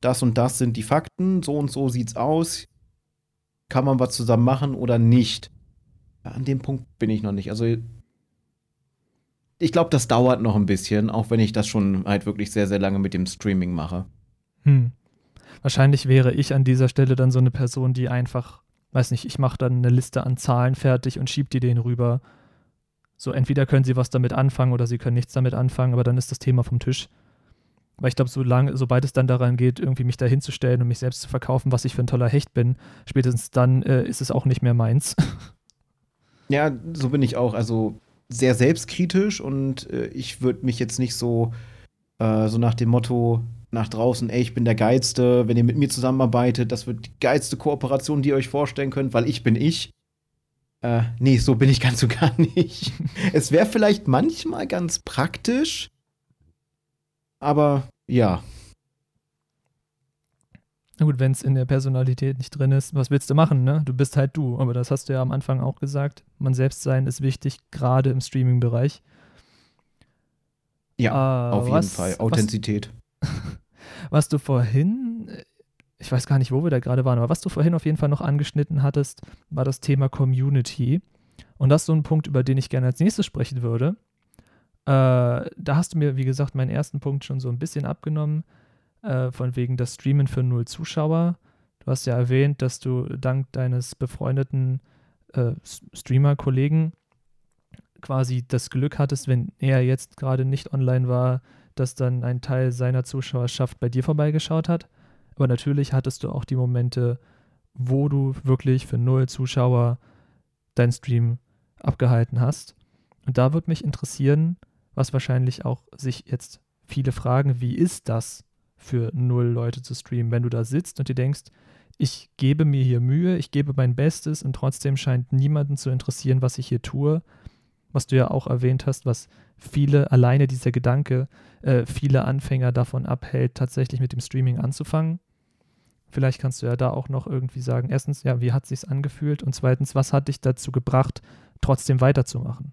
das und das sind die Fakten, so und so sieht's aus. Kann man was zusammen machen oder nicht? An dem Punkt bin ich noch nicht. Also ich glaube, das dauert noch ein bisschen, auch wenn ich das schon halt wirklich sehr, sehr lange mit dem Streaming mache. Hm. Wahrscheinlich wäre ich an dieser Stelle dann so eine Person, die einfach, weiß nicht, ich mache dann eine Liste an Zahlen fertig und schiebe die denen rüber. So, entweder können sie was damit anfangen oder sie können nichts damit anfangen, aber dann ist das Thema vom Tisch. Weil ich glaube, solange, sobald es dann daran geht, irgendwie mich da hinzustellen und mich selbst zu verkaufen, was ich für ein toller Hecht bin, spätestens dann äh, ist es auch nicht mehr meins. Ja, so bin ich auch. Also sehr selbstkritisch und äh, ich würde mich jetzt nicht so, äh, so nach dem Motto nach draußen, ey, ich bin der Geilste, wenn ihr mit mir zusammenarbeitet, das wird die geilste Kooperation, die ihr euch vorstellen könnt, weil ich bin ich. Äh, nee, so bin ich ganz so gar nicht. es wäre vielleicht manchmal ganz praktisch, aber ja. Na gut, wenn es in der Personalität nicht drin ist, was willst du machen, ne? Du bist halt du. Aber das hast du ja am Anfang auch gesagt. Man selbst sein ist wichtig, gerade im Streaming-Bereich. Ja, äh, auf jeden Fall. Authentizität. Was, was du vorhin, ich weiß gar nicht, wo wir da gerade waren, aber was du vorhin auf jeden Fall noch angeschnitten hattest, war das Thema Community. Und das ist so ein Punkt, über den ich gerne als nächstes sprechen würde. Äh, da hast du mir, wie gesagt, meinen ersten Punkt schon so ein bisschen abgenommen, äh, von wegen das Streamen für null Zuschauer. Du hast ja erwähnt, dass du dank deines befreundeten äh, Streamer-Kollegen quasi das Glück hattest, wenn er jetzt gerade nicht online war, dass dann ein Teil seiner Zuschauerschaft bei dir vorbeigeschaut hat. Aber natürlich hattest du auch die Momente, wo du wirklich für null Zuschauer deinen Stream abgehalten hast. Und da würde mich interessieren, was wahrscheinlich auch sich jetzt viele fragen, wie ist das für null Leute zu streamen, wenn du da sitzt und dir denkst, ich gebe mir hier Mühe, ich gebe mein Bestes und trotzdem scheint niemanden zu interessieren, was ich hier tue. Was du ja auch erwähnt hast, was viele, alleine dieser Gedanke, äh, viele Anfänger davon abhält, tatsächlich mit dem Streaming anzufangen. Vielleicht kannst du ja da auch noch irgendwie sagen, erstens, ja, wie hat es sich angefühlt und zweitens, was hat dich dazu gebracht, trotzdem weiterzumachen?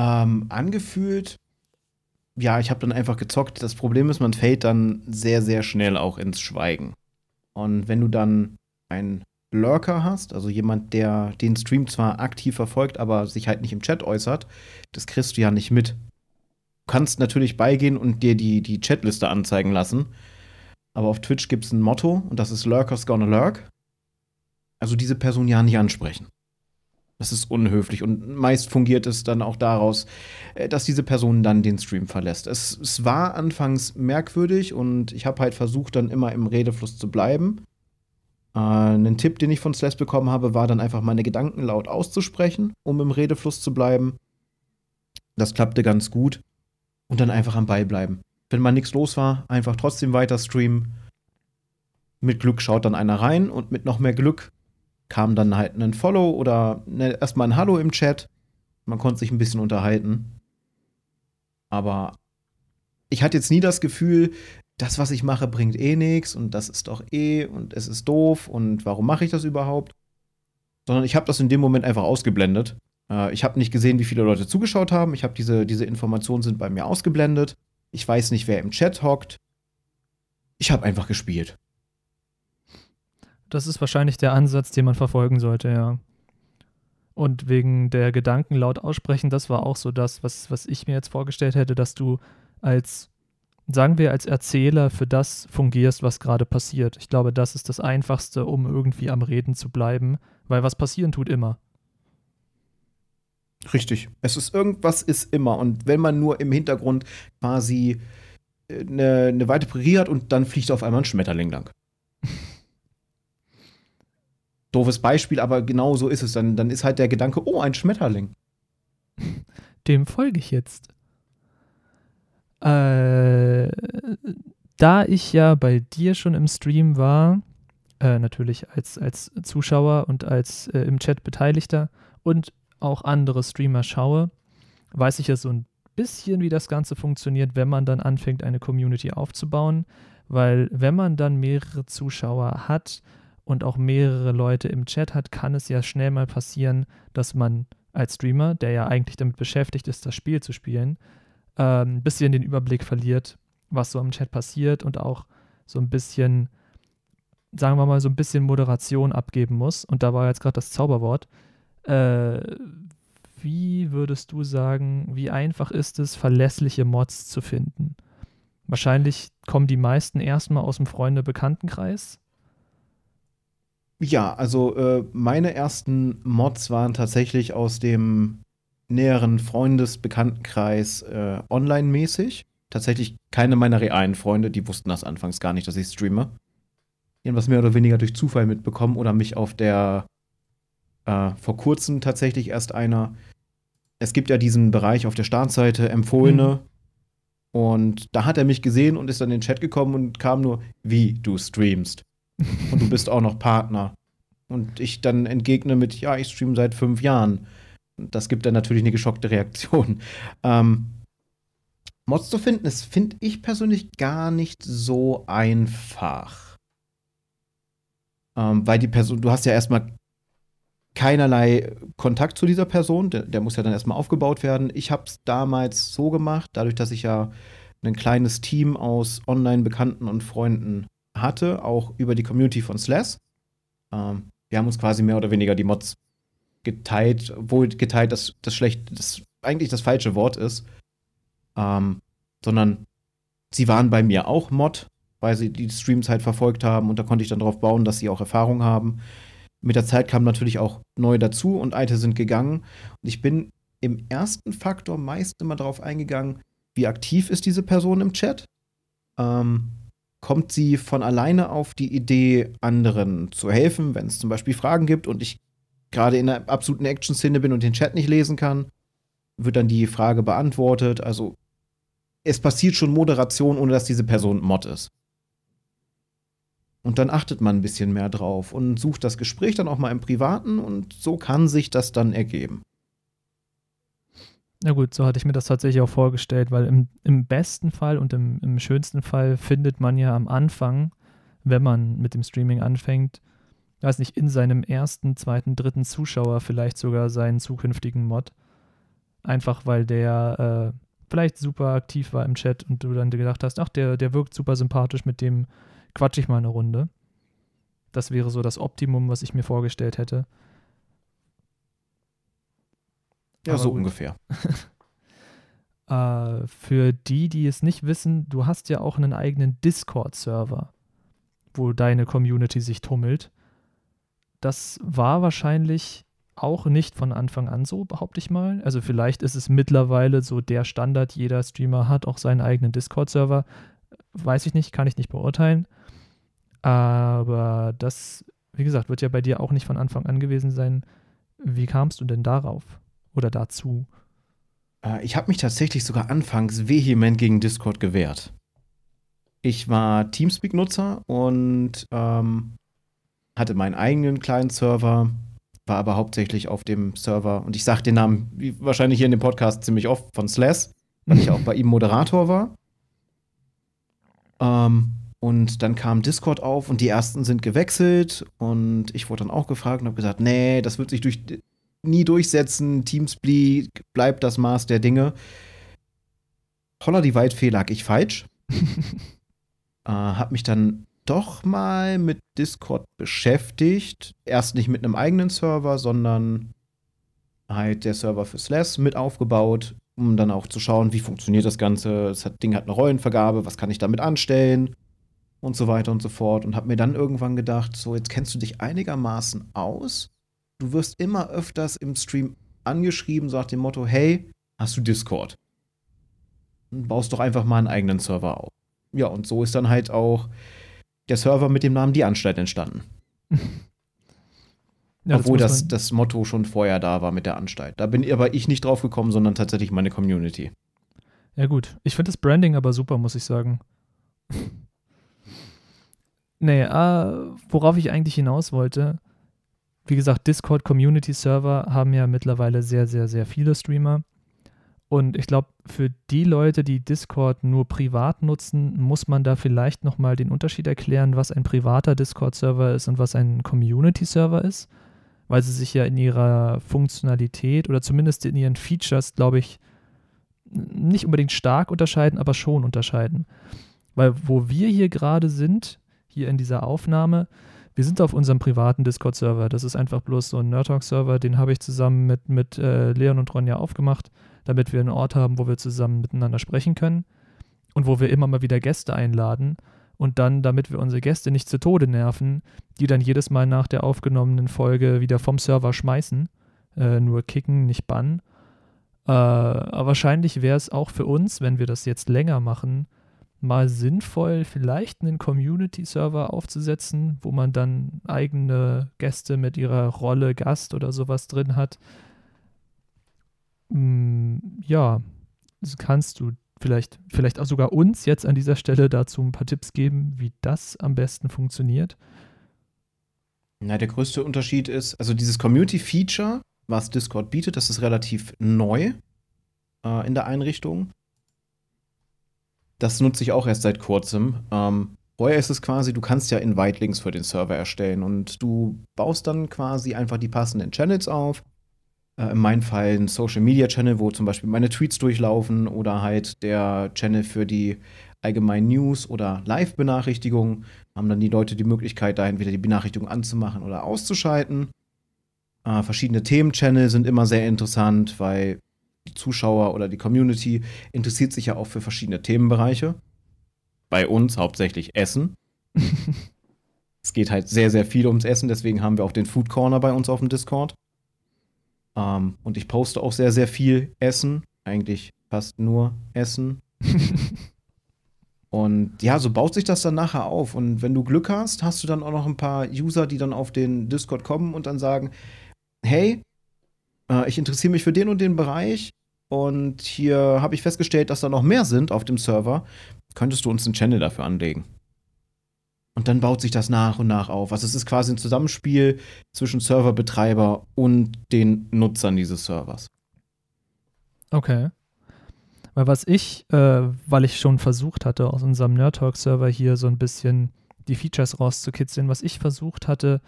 Ähm, angefühlt, ja, ich habe dann einfach gezockt. Das Problem ist, man fällt dann sehr, sehr schnell auch ins Schweigen. Und wenn du dann ein Lurker hast, also jemand, der den Stream zwar aktiv verfolgt, aber sich halt nicht im Chat äußert, das kriegst du ja nicht mit. Du kannst natürlich beigehen und dir die, die Chatliste anzeigen lassen. Aber auf Twitch gibt es ein Motto und das ist Lurkers gonna lurk. Also diese Person ja nicht ansprechen. Das ist unhöflich und meist fungiert es dann auch daraus, äh, dass diese Person dann den Stream verlässt. Es, es war anfangs merkwürdig und ich habe halt versucht, dann immer im Redefluss zu bleiben. Äh, ein Tipp, den ich von Slash bekommen habe, war dann einfach meine Gedanken laut auszusprechen, um im Redefluss zu bleiben. Das klappte ganz gut. Und dann einfach am Ball bleiben. Wenn mal nichts los war, einfach trotzdem weiter streamen. Mit Glück schaut dann einer rein und mit noch mehr Glück kam dann halt ein Follow oder ne, erstmal ein Hallo im Chat. Man konnte sich ein bisschen unterhalten. Aber ich hatte jetzt nie das Gefühl, das, was ich mache, bringt eh nichts und das ist doch eh und es ist doof und warum mache ich das überhaupt? Sondern ich habe das in dem Moment einfach ausgeblendet. Äh, ich habe nicht gesehen, wie viele Leute zugeschaut haben. Ich habe diese, diese Informationen sind bei mir ausgeblendet. Ich weiß nicht, wer im Chat hockt. Ich habe einfach gespielt. Das ist wahrscheinlich der Ansatz, den man verfolgen sollte, ja. Und wegen der Gedanken laut aussprechen, das war auch so das, was, was ich mir jetzt vorgestellt hätte, dass du als sagen wir, als Erzähler für das fungierst, was gerade passiert. Ich glaube, das ist das Einfachste, um irgendwie am Reden zu bleiben, weil was passieren tut immer. Richtig. Es ist irgendwas ist immer. Und wenn man nur im Hintergrund quasi eine, äh, eine weite Prärie hat und dann fliegt auf einmal ein Schmetterling lang. Doofes Beispiel, aber genau so ist es. Dann, dann ist halt der Gedanke, oh, ein Schmetterling. Dem folge ich jetzt. Äh, da ich ja bei dir schon im Stream war, äh, natürlich als, als Zuschauer und als äh, im Chat Beteiligter und auch andere Streamer schaue, weiß ich ja so ein bisschen, wie das Ganze funktioniert, wenn man dann anfängt, eine Community aufzubauen. Weil wenn man dann mehrere Zuschauer hat und auch mehrere Leute im Chat hat, kann es ja schnell mal passieren, dass man als Streamer, der ja eigentlich damit beschäftigt ist, das Spiel zu spielen, ein ähm, bisschen den Überblick verliert, was so im Chat passiert und auch so ein bisschen, sagen wir mal, so ein bisschen Moderation abgeben muss. Und da war jetzt gerade das Zauberwort. Äh, wie würdest du sagen, wie einfach ist es, verlässliche Mods zu finden? Wahrscheinlich kommen die meisten erstmal aus dem Freunde-Bekanntenkreis. Ja, also äh, meine ersten Mods waren tatsächlich aus dem näheren Freundesbekanntenkreis äh, online-mäßig. Tatsächlich keine meiner realen Freunde, die wussten das anfangs gar nicht, dass ich streame. Das mehr oder weniger durch Zufall mitbekommen oder mich auf der äh, vor kurzem tatsächlich erst einer. Es gibt ja diesen Bereich auf der Startseite, Empfohlene. Mhm. Und da hat er mich gesehen und ist dann in den Chat gekommen und kam nur, wie du streamst. Und du bist auch noch Partner. Und ich dann entgegne mit, ja, ich streame seit fünf Jahren das gibt dann natürlich eine geschockte Reaktion. Ähm, Mods zu finden, das finde ich persönlich gar nicht so einfach. Ähm, weil die Person, du hast ja erstmal keinerlei Kontakt zu dieser Person, der, der muss ja dann erstmal aufgebaut werden. Ich habe es damals so gemacht, dadurch, dass ich ja ein kleines Team aus Online-Bekannten und Freunden hatte, auch über die Community von Slash. Ähm, wir haben uns quasi mehr oder weniger die Mods geteilt, wohl geteilt, dass das schlecht, das eigentlich das falsche Wort ist. Ähm, sondern sie waren bei mir auch Mod, weil sie die Streams halt verfolgt haben und da konnte ich dann darauf bauen, dass sie auch Erfahrung haben. Mit der Zeit kamen natürlich auch neue dazu und alte sind gegangen. Und ich bin im ersten Faktor meist immer darauf eingegangen, wie aktiv ist diese Person im Chat? Ähm, kommt sie von alleine auf die Idee, anderen zu helfen, wenn es zum Beispiel Fragen gibt und ich gerade in einer absoluten Action-Szene bin und den Chat nicht lesen kann, wird dann die Frage beantwortet. Also es passiert schon Moderation, ohne dass diese Person Mod ist. Und dann achtet man ein bisschen mehr drauf und sucht das Gespräch dann auch mal im Privaten und so kann sich das dann ergeben. Na gut, so hatte ich mir das tatsächlich auch vorgestellt, weil im, im besten Fall und im, im schönsten Fall findet man ja am Anfang, wenn man mit dem Streaming anfängt, weiß nicht, in seinem ersten, zweiten, dritten Zuschauer vielleicht sogar seinen zukünftigen Mod. Einfach weil der äh, vielleicht super aktiv war im Chat und du dann gedacht hast, ach, der, der wirkt super sympathisch, mit dem quatsch ich mal eine Runde. Das wäre so das Optimum, was ich mir vorgestellt hätte. Ja, Aber so gut. ungefähr. äh, für die, die es nicht wissen, du hast ja auch einen eigenen Discord-Server, wo deine Community sich tummelt. Das war wahrscheinlich auch nicht von Anfang an so, behaupte ich mal. Also vielleicht ist es mittlerweile so der Standard, jeder Streamer hat auch seinen eigenen Discord-Server. Weiß ich nicht, kann ich nicht beurteilen. Aber das, wie gesagt, wird ja bei dir auch nicht von Anfang an gewesen sein. Wie kamst du denn darauf oder dazu? Äh, ich habe mich tatsächlich sogar anfangs vehement gegen Discord gewehrt. Ich war Teamspeak-Nutzer und ähm, hatte meinen eigenen kleinen Server, war aber hauptsächlich auf dem Server, und ich sage den Namen wahrscheinlich hier in dem Podcast ziemlich oft von Slash, weil ich auch bei ihm Moderator war. Ähm, und dann kam Discord auf und die ersten sind gewechselt und ich wurde dann auch gefragt und habe gesagt, nee, das wird sich durch, nie durchsetzen. Teamspeak bleibt das Maß der Dinge. Holla die Waldfee lag ich falsch. äh, hab mich dann doch mal mit Discord beschäftigt. Erst nicht mit einem eigenen Server, sondern halt der Server für Slash mit aufgebaut, um dann auch zu schauen, wie funktioniert das Ganze. Das Ding hat eine Rollenvergabe, was kann ich damit anstellen und so weiter und so fort. Und habe mir dann irgendwann gedacht, so jetzt kennst du dich einigermaßen aus. Du wirst immer öfters im Stream angeschrieben, so nach dem Motto, hey, hast du Discord? Und baust doch einfach mal einen eigenen Server auf. Ja, und so ist dann halt auch der Server mit dem Namen Die Anstalt entstanden. Ja, Obwohl das, das, Motto schon vorher da war mit der Anstalt. Da bin aber ich nicht drauf gekommen, sondern tatsächlich meine Community. Ja, gut. Ich finde das Branding aber super, muss ich sagen. nee, äh, worauf ich eigentlich hinaus wollte, wie gesagt, Discord Community Server haben ja mittlerweile sehr, sehr, sehr viele Streamer. Und ich glaube, für die Leute, die Discord nur privat nutzen, muss man da vielleicht nochmal den Unterschied erklären, was ein privater Discord-Server ist und was ein Community-Server ist. Weil sie sich ja in ihrer Funktionalität oder zumindest in ihren Features, glaube ich, nicht unbedingt stark unterscheiden, aber schon unterscheiden. Weil wo wir hier gerade sind, hier in dieser Aufnahme, wir sind auf unserem privaten Discord-Server. Das ist einfach bloß so ein Nerdtalk-Server, den habe ich zusammen mit, mit äh, Leon und Ronja aufgemacht, damit wir einen Ort haben, wo wir zusammen miteinander sprechen können und wo wir immer mal wieder Gäste einladen und dann, damit wir unsere Gäste nicht zu Tode nerven, die dann jedes Mal nach der aufgenommenen Folge wieder vom Server schmeißen, äh, nur kicken, nicht bannen. Äh, aber wahrscheinlich wäre es auch für uns, wenn wir das jetzt länger machen, mal sinnvoll, vielleicht einen Community-Server aufzusetzen, wo man dann eigene Gäste mit ihrer Rolle Gast oder sowas drin hat. Hm, ja, kannst du vielleicht, vielleicht auch sogar uns jetzt an dieser Stelle dazu ein paar Tipps geben, wie das am besten funktioniert? Na, der größte Unterschied ist, also dieses Community-Feature, was Discord bietet, das ist relativ neu äh, in der Einrichtung. Das nutze ich auch erst seit kurzem. Ähm, vorher ist es quasi, du kannst ja Invite-Links für den Server erstellen und du baust dann quasi einfach die passenden Channels auf. Äh, in meinem Fall ein Social-Media-Channel, wo zum Beispiel meine Tweets durchlaufen oder halt der Channel für die allgemeinen News oder Live-Benachrichtigungen. Haben dann die Leute die Möglichkeit, da entweder die Benachrichtigung anzumachen oder auszuschalten. Äh, verschiedene Themen-Channel sind immer sehr interessant, weil die Zuschauer oder die Community interessiert sich ja auch für verschiedene Themenbereiche. Bei uns hauptsächlich Essen. es geht halt sehr, sehr viel ums Essen, deswegen haben wir auch den Food Corner bei uns auf dem Discord. Ähm, und ich poste auch sehr, sehr viel Essen. Eigentlich fast nur Essen. und ja, so baut sich das dann nachher auf. Und wenn du Glück hast, hast du dann auch noch ein paar User, die dann auf den Discord kommen und dann sagen, hey, äh, ich interessiere mich für den und den Bereich und hier habe ich festgestellt, dass da noch mehr sind auf dem Server. Könntest du uns einen Channel dafür anlegen? Und dann baut sich das nach und nach auf. Also es ist quasi ein Zusammenspiel zwischen Serverbetreiber und den Nutzern dieses Servers. Okay. Weil was ich, äh, weil ich schon versucht hatte, aus unserem Nerd Talk Server hier so ein bisschen die Features rauszukitzeln, was ich versucht hatte,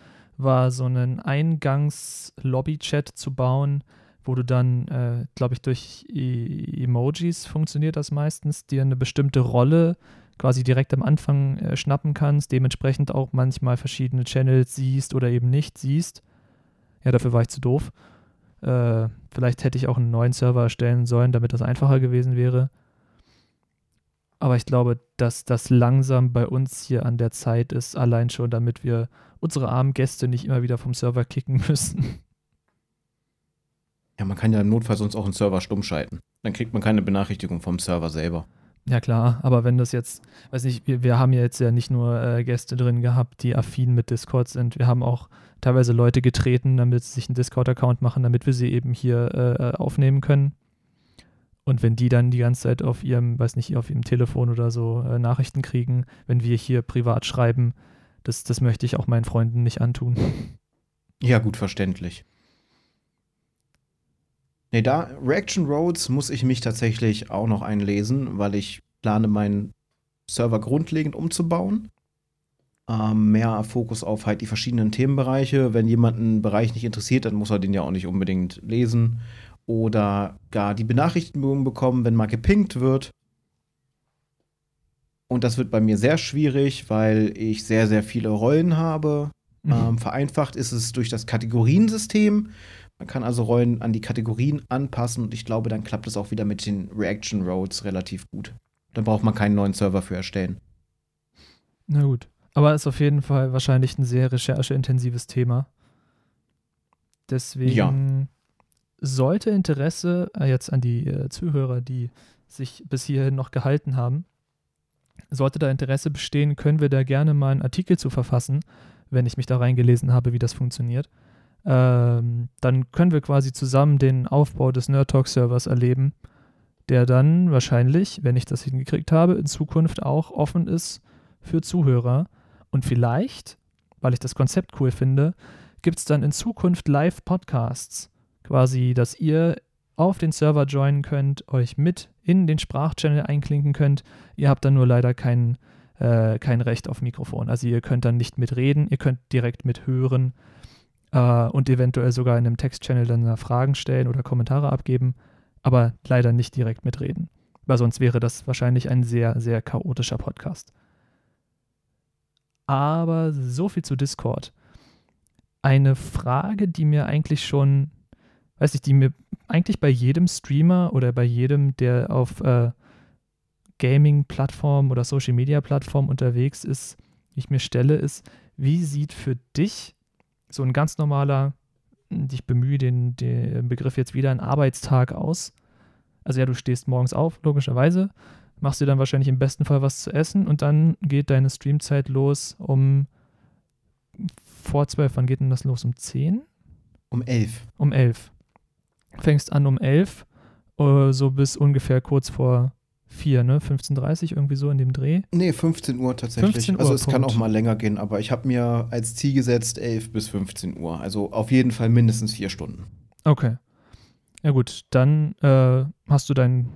war so einen Eingangs-Lobby-Chat zu bauen, wo du dann, äh, glaube ich, durch e Emojis funktioniert das meistens, dir eine bestimmte Rolle quasi direkt am Anfang äh, schnappen kannst, dementsprechend auch manchmal verschiedene Channels siehst oder eben nicht siehst. Ja, dafür war ich zu doof. Äh, vielleicht hätte ich auch einen neuen Server erstellen sollen, damit das einfacher gewesen wäre. Aber ich glaube, dass das langsam bei uns hier an der Zeit ist, allein schon, damit wir unsere armen Gäste nicht immer wieder vom Server kicken müssen. Ja, man kann ja im Notfall sonst auch einen Server stumm schalten. Dann kriegt man keine Benachrichtigung vom Server selber. Ja klar, aber wenn das jetzt, weiß nicht, wir, wir haben ja jetzt ja nicht nur äh, Gäste drin gehabt, die affin mit Discord sind. Wir haben auch teilweise Leute getreten, damit sie sich einen Discord-Account machen, damit wir sie eben hier äh, äh, aufnehmen können. Und wenn die dann die ganze Zeit auf ihrem, weiß nicht, auf ihrem Telefon oder so äh, Nachrichten kriegen, wenn wir hier privat schreiben, das, das möchte ich auch meinen Freunden nicht antun. Ja, gut, verständlich. Nee, da Reaction Roads muss ich mich tatsächlich auch noch einlesen, weil ich plane, meinen Server grundlegend umzubauen. Ähm, mehr Fokus auf halt die verschiedenen Themenbereiche. Wenn jemand einen Bereich nicht interessiert, dann muss er den ja auch nicht unbedingt lesen. Oder gar die Benachrichtigung bekommen, wenn mal gepinkt wird. Und das wird bei mir sehr schwierig, weil ich sehr, sehr viele Rollen habe. Mhm. Ähm, vereinfacht ist es durch das Kategoriensystem. Man kann also Rollen an die Kategorien anpassen und ich glaube, dann klappt es auch wieder mit den Reaction Roads relativ gut. Dann braucht man keinen neuen Server für erstellen. Na gut. Aber ist auf jeden Fall wahrscheinlich ein sehr rechercheintensives Thema. Deswegen ja. sollte Interesse äh, jetzt an die äh, Zuhörer, die sich bis hierhin noch gehalten haben, sollte da Interesse bestehen, können wir da gerne mal einen Artikel zu verfassen, wenn ich mich da reingelesen habe, wie das funktioniert ähm, dann können wir quasi zusammen den Aufbau des Nerd Talk Servers erleben, der dann wahrscheinlich, wenn ich das hingekriegt habe, in Zukunft auch offen ist für Zuhörer. Und vielleicht, weil ich das Konzept cool finde, gibt es dann in Zukunft Live-Podcasts. Quasi, dass ihr auf den Server joinen könnt, euch mit in den Sprachchannel einklinken könnt. Ihr habt dann nur leider kein, äh, kein Recht auf Mikrofon. Also ihr könnt dann nicht mitreden, ihr könnt direkt mithören äh, und eventuell sogar in einem Text-Channel dann Fragen stellen oder Kommentare abgeben, aber leider nicht direkt mitreden. Weil sonst wäre das wahrscheinlich ein sehr, sehr chaotischer Podcast. Aber so viel zu Discord. Eine Frage, die mir eigentlich schon, weiß ich, die mir eigentlich bei jedem Streamer oder bei jedem, der auf äh, Gaming-Plattformen oder Social-Media-Plattformen unterwegs ist, die ich mir stelle, ist, wie sieht für dich so ein ganz normaler, ich bemühe den, den Begriff jetzt wieder, ein Arbeitstag aus. Also ja, du stehst morgens auf, logischerweise, machst dir dann wahrscheinlich im besten Fall was zu essen und dann geht deine Streamzeit los um vor zwölf. Wann geht denn das los? Um zehn? Um elf. Um elf. Fängst an um elf, uh, so bis ungefähr kurz vor 4, ne? 15.30 irgendwie so in dem Dreh? Nee, 15 Uhr tatsächlich. 15 Uhr, also es Punkt. kann auch mal länger gehen, aber ich habe mir als Ziel gesetzt 11 bis 15 Uhr. Also auf jeden Fall mindestens vier Stunden. Okay. Ja gut, dann äh, hast du dein,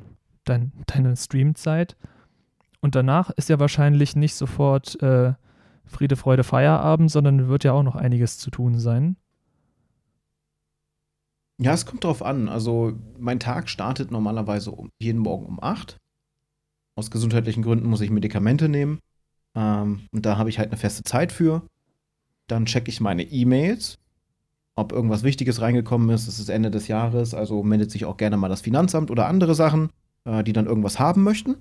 dein, deine Streamzeit und danach ist ja wahrscheinlich nicht sofort äh, Friede, Freude, Feierabend, sondern wird ja auch noch einiges zu tun sein. Ja, es kommt drauf an. Also mein Tag startet normalerweise um, jeden Morgen um 8 aus gesundheitlichen Gründen muss ich Medikamente nehmen. Ähm, und da habe ich halt eine feste Zeit für. Dann checke ich meine E-Mails, ob irgendwas Wichtiges reingekommen ist. Es ist Ende des Jahres, also meldet sich auch gerne mal das Finanzamt oder andere Sachen, äh, die dann irgendwas haben möchten.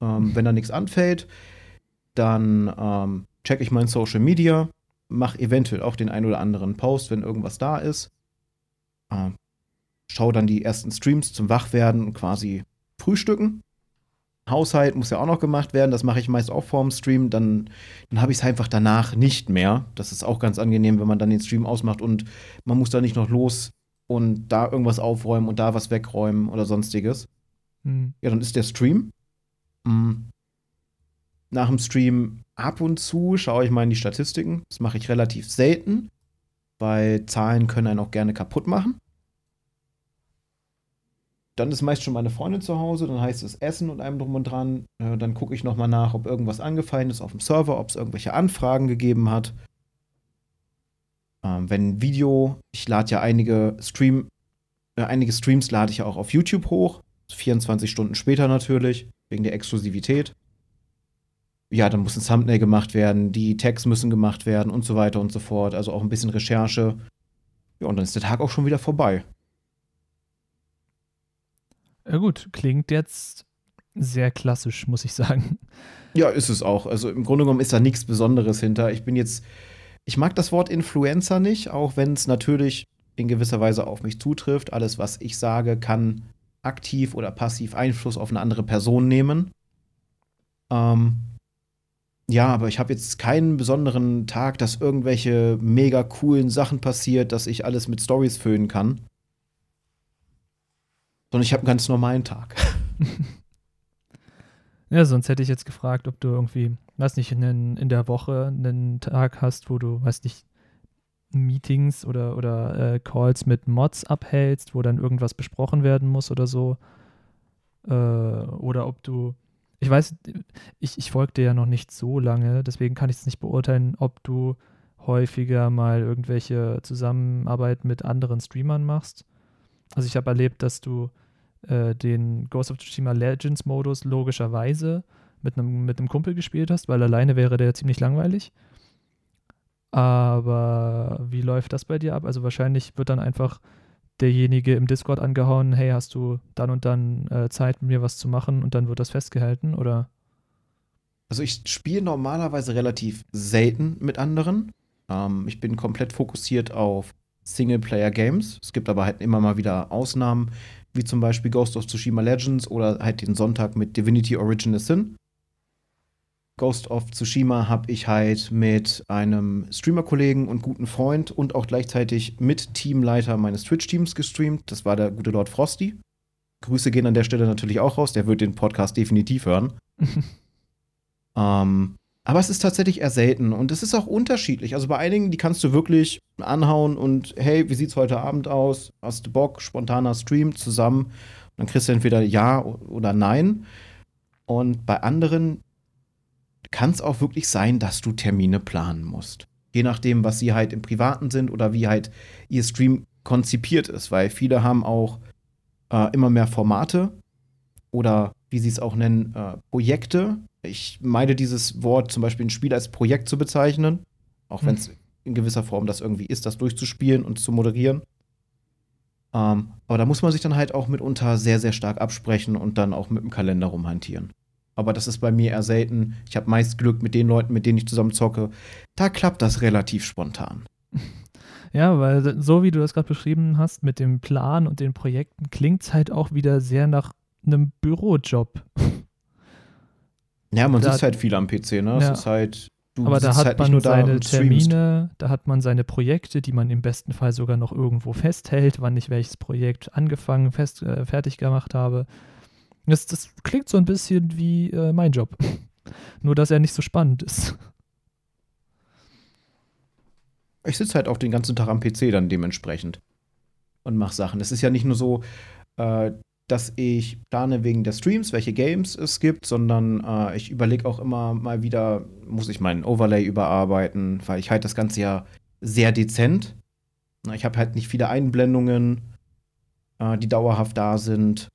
Ähm, wenn da nichts anfällt, dann ähm, checke ich mein Social Media, mache eventuell auch den ein oder anderen Post, wenn irgendwas da ist. Äh, schaue dann die ersten Streams zum Wachwerden und quasi frühstücken. Haushalt muss ja auch noch gemacht werden. Das mache ich meist auch vorm Stream. Dann, dann habe ich es einfach danach nicht mehr. Das ist auch ganz angenehm, wenn man dann den Stream ausmacht und man muss da nicht noch los und da irgendwas aufräumen und da was wegräumen oder sonstiges. Mhm. Ja, dann ist der Stream. Mhm. Nach dem Stream ab und zu schaue ich mal in die Statistiken. Das mache ich relativ selten, weil Zahlen können einen auch gerne kaputt machen dann ist meist schon meine Freundin zu Hause, dann heißt es Essen und einem drum und dran. Äh, dann gucke ich nochmal nach, ob irgendwas angefallen ist auf dem Server, ob es irgendwelche Anfragen gegeben hat. Ähm, wenn Video, ich lade ja einige Stream, äh, einige Streams lade ich auch auf YouTube hoch. 24 Stunden später natürlich, wegen der Exklusivität. ja, dann muss ein Thumbnail gemacht werden, die Tags müssen gemacht werden und so weiter und so fort. Also auch ein bisschen Recherche. Ja, und dann ist der Tag auch schon wieder vorbei. Ja gut, klingt jetzt sehr klassisch, muss ich sagen. Ja, ist es auch. Also im Grunde genommen ist da nichts Besonderes hinter. Ich bin jetzt, ich mag das Wort Influencer nicht, auch wenn es natürlich in gewisser Weise auf mich zutrifft. Alles, was ich sage, kann aktiv oder passiv Einfluss auf eine andere Person nehmen. Ähm, ja, aber ich habe jetzt keinen besonderen Tag, dass irgendwelche mega coolen Sachen passiert, dass ich alles mit Stories füllen kann. Sondern ich habe einen ganz normalen Tag. ja, sonst hätte ich jetzt gefragt, ob du irgendwie, weiß nicht, in, in der Woche einen Tag hast, wo du, weiß nicht, Meetings oder, oder äh, Calls mit Mods abhältst, wo dann irgendwas besprochen werden muss oder so. Äh, oder ob du, ich weiß, ich, ich folge dir ja noch nicht so lange, deswegen kann ich es nicht beurteilen, ob du häufiger mal irgendwelche Zusammenarbeit mit anderen Streamern machst. Also ich habe erlebt, dass du äh, den Ghost of Tsushima Legends Modus logischerweise mit einem mit Kumpel gespielt hast, weil alleine wäre der ziemlich langweilig. Aber wie läuft das bei dir ab? Also wahrscheinlich wird dann einfach derjenige im Discord angehauen, hey, hast du dann und dann äh, Zeit, mit mir was zu machen und dann wird das festgehalten, oder? Also ich spiele normalerweise relativ selten mit anderen. Ähm, ich bin komplett fokussiert auf Singleplayer-Games. Es gibt aber halt immer mal wieder Ausnahmen, wie zum Beispiel Ghost of Tsushima Legends oder halt den Sonntag mit Divinity Original Sin. Ghost of Tsushima habe ich halt mit einem Streamer-Kollegen und guten Freund und auch gleichzeitig mit Teamleiter meines Twitch-Teams gestreamt. Das war der gute Lord Frosty. Grüße gehen an der Stelle natürlich auch raus. Der wird den Podcast definitiv hören. ähm, aber es ist tatsächlich eher selten und es ist auch unterschiedlich. Also bei einigen, die kannst du wirklich anhauen und hey, wie sieht's heute Abend aus? Hast du Bock? Spontaner Stream zusammen. dann kriegst du entweder Ja oder Nein. Und bei anderen, kann es auch wirklich sein, dass du Termine planen musst. Je nachdem, was sie halt im Privaten sind oder wie halt ihr Stream konzipiert ist, weil viele haben auch äh, immer mehr Formate oder wie sie es auch nennen, äh, Projekte. Ich meine dieses Wort zum Beispiel ein Spiel als Projekt zu bezeichnen, auch wenn es hm. in gewisser Form das irgendwie ist, das durchzuspielen und zu moderieren. Ähm, aber da muss man sich dann halt auch mitunter sehr, sehr stark absprechen und dann auch mit dem Kalender rumhantieren aber das ist bei mir eher selten. Ich habe meist Glück mit den Leuten, mit denen ich zusammen zocke. Da klappt das relativ spontan. Ja, weil so wie du das gerade beschrieben hast mit dem Plan und den Projekten, klingt es halt auch wieder sehr nach einem Bürojob. Ja, man da, sitzt halt viel am PC, ne? Ja. ist halt, du Aber da hat halt man seine Termine, da hat man seine Projekte, die man im besten Fall sogar noch irgendwo festhält, wann ich welches Projekt angefangen, fest, äh, fertig gemacht habe. Das, das klingt so ein bisschen wie äh, mein Job. Nur, dass er nicht so spannend ist. Ich sitze halt auch den ganzen Tag am PC dann dementsprechend und mache Sachen. Es ist ja nicht nur so, äh, dass ich plane wegen der Streams, welche Games es gibt, sondern äh, ich überlege auch immer mal wieder, muss ich meinen Overlay überarbeiten, weil ich halt das Ganze ja sehr dezent. Ich habe halt nicht viele Einblendungen, äh, die dauerhaft da sind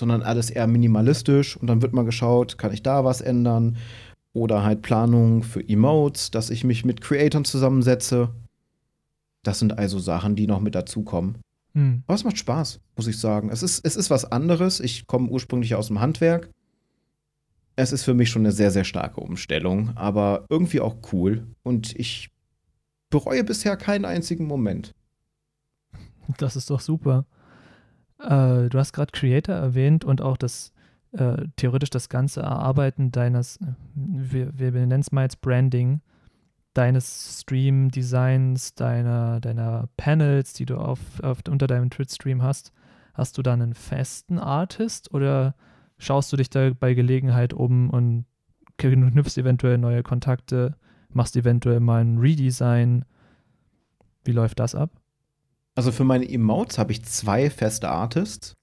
sondern alles eher minimalistisch und dann wird mal geschaut, kann ich da was ändern oder halt Planung für Emotes, dass ich mich mit Creatoren zusammensetze. Das sind also Sachen, die noch mit dazukommen. Hm. Aber es macht Spaß, muss ich sagen. Es ist, es ist was anderes. Ich komme ursprünglich aus dem Handwerk. Es ist für mich schon eine sehr, sehr starke Umstellung, aber irgendwie auch cool. Und ich bereue bisher keinen einzigen Moment. Das ist doch super. Äh, du hast gerade Creator erwähnt und auch das äh, theoretisch das ganze Erarbeiten deines, wir, wir nennen es mal jetzt Branding, deines Stream-Designs, deiner, deiner Panels, die du auf, auf, unter deinem Twitch-Stream hast. Hast du da einen festen Artist oder schaust du dich da bei Gelegenheit um und knüpfst eventuell neue Kontakte, machst eventuell mal ein Redesign? Wie läuft das ab? Also für meine Emotes habe ich zwei feste Artists.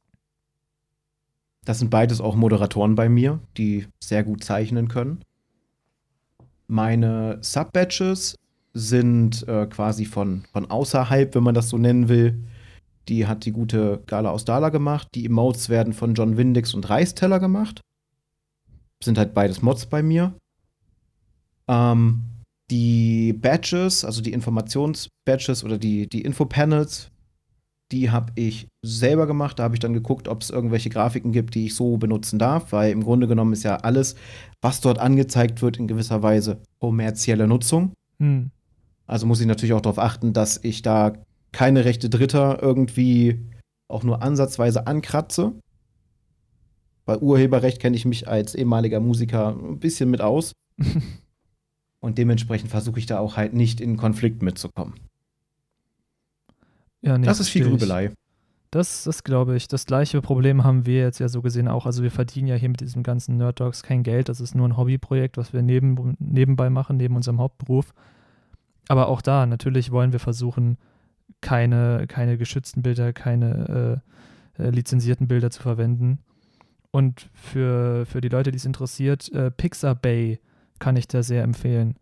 Das sind beides auch Moderatoren bei mir, die sehr gut zeichnen können. Meine Sub-Badges sind äh, quasi von, von außerhalb, wenn man das so nennen will. Die hat die gute Gala aus Dala gemacht. Die Emotes werden von John Windix und Reisteller gemacht. Sind halt beides Mods bei mir. Ähm, die Badges, also die Informationsbadges oder die, die Infopanels, die habe ich selber gemacht. Da habe ich dann geguckt, ob es irgendwelche Grafiken gibt, die ich so benutzen darf, weil im Grunde genommen ist ja alles, was dort angezeigt wird, in gewisser Weise kommerzielle Nutzung. Hm. Also muss ich natürlich auch darauf achten, dass ich da keine Rechte Dritter irgendwie auch nur ansatzweise ankratze. Bei Urheberrecht kenne ich mich als ehemaliger Musiker ein bisschen mit aus. Und dementsprechend versuche ich da auch halt nicht in Konflikt mitzukommen. Ja, nee, das ist viel Grübelei. Das, das glaube ich. Das gleiche Problem haben wir jetzt ja so gesehen auch. Also wir verdienen ja hier mit diesem ganzen Nerd Dogs kein Geld. Das ist nur ein Hobbyprojekt, was wir neben, nebenbei machen, neben unserem Hauptberuf. Aber auch da, natürlich wollen wir versuchen, keine, keine geschützten Bilder, keine äh, äh, lizenzierten Bilder zu verwenden. Und für, für die Leute, die es interessiert, äh, Pixabay kann ich da sehr empfehlen.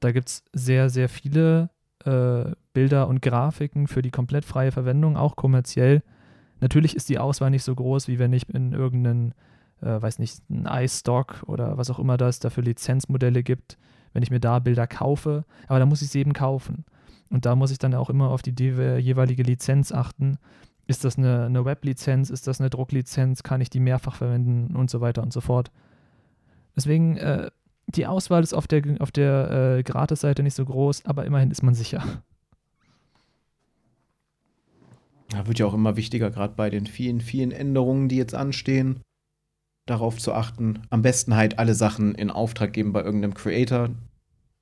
Da gibt es sehr, sehr viele äh, Bilder und Grafiken für die komplett freie Verwendung, auch kommerziell. Natürlich ist die Auswahl nicht so groß, wie wenn ich in irgendeinen, äh, weiß nicht, ein iStock oder was auch immer das dafür Lizenzmodelle gibt, wenn ich mir da Bilder kaufe. Aber da muss ich sie eben kaufen. Und da muss ich dann auch immer auf die jeweilige Lizenz achten. Ist das eine, eine Web-Lizenz? Ist das eine Drucklizenz? Kann ich die mehrfach verwenden? Und so weiter und so fort. Deswegen, äh, die Auswahl ist auf der, auf der äh, Gratis-Seite nicht so groß, aber immerhin ist man sicher. Da wird ja auch immer wichtiger, gerade bei den vielen, vielen Änderungen, die jetzt anstehen, darauf zu achten. Am besten halt alle Sachen in Auftrag geben bei irgendeinem Creator.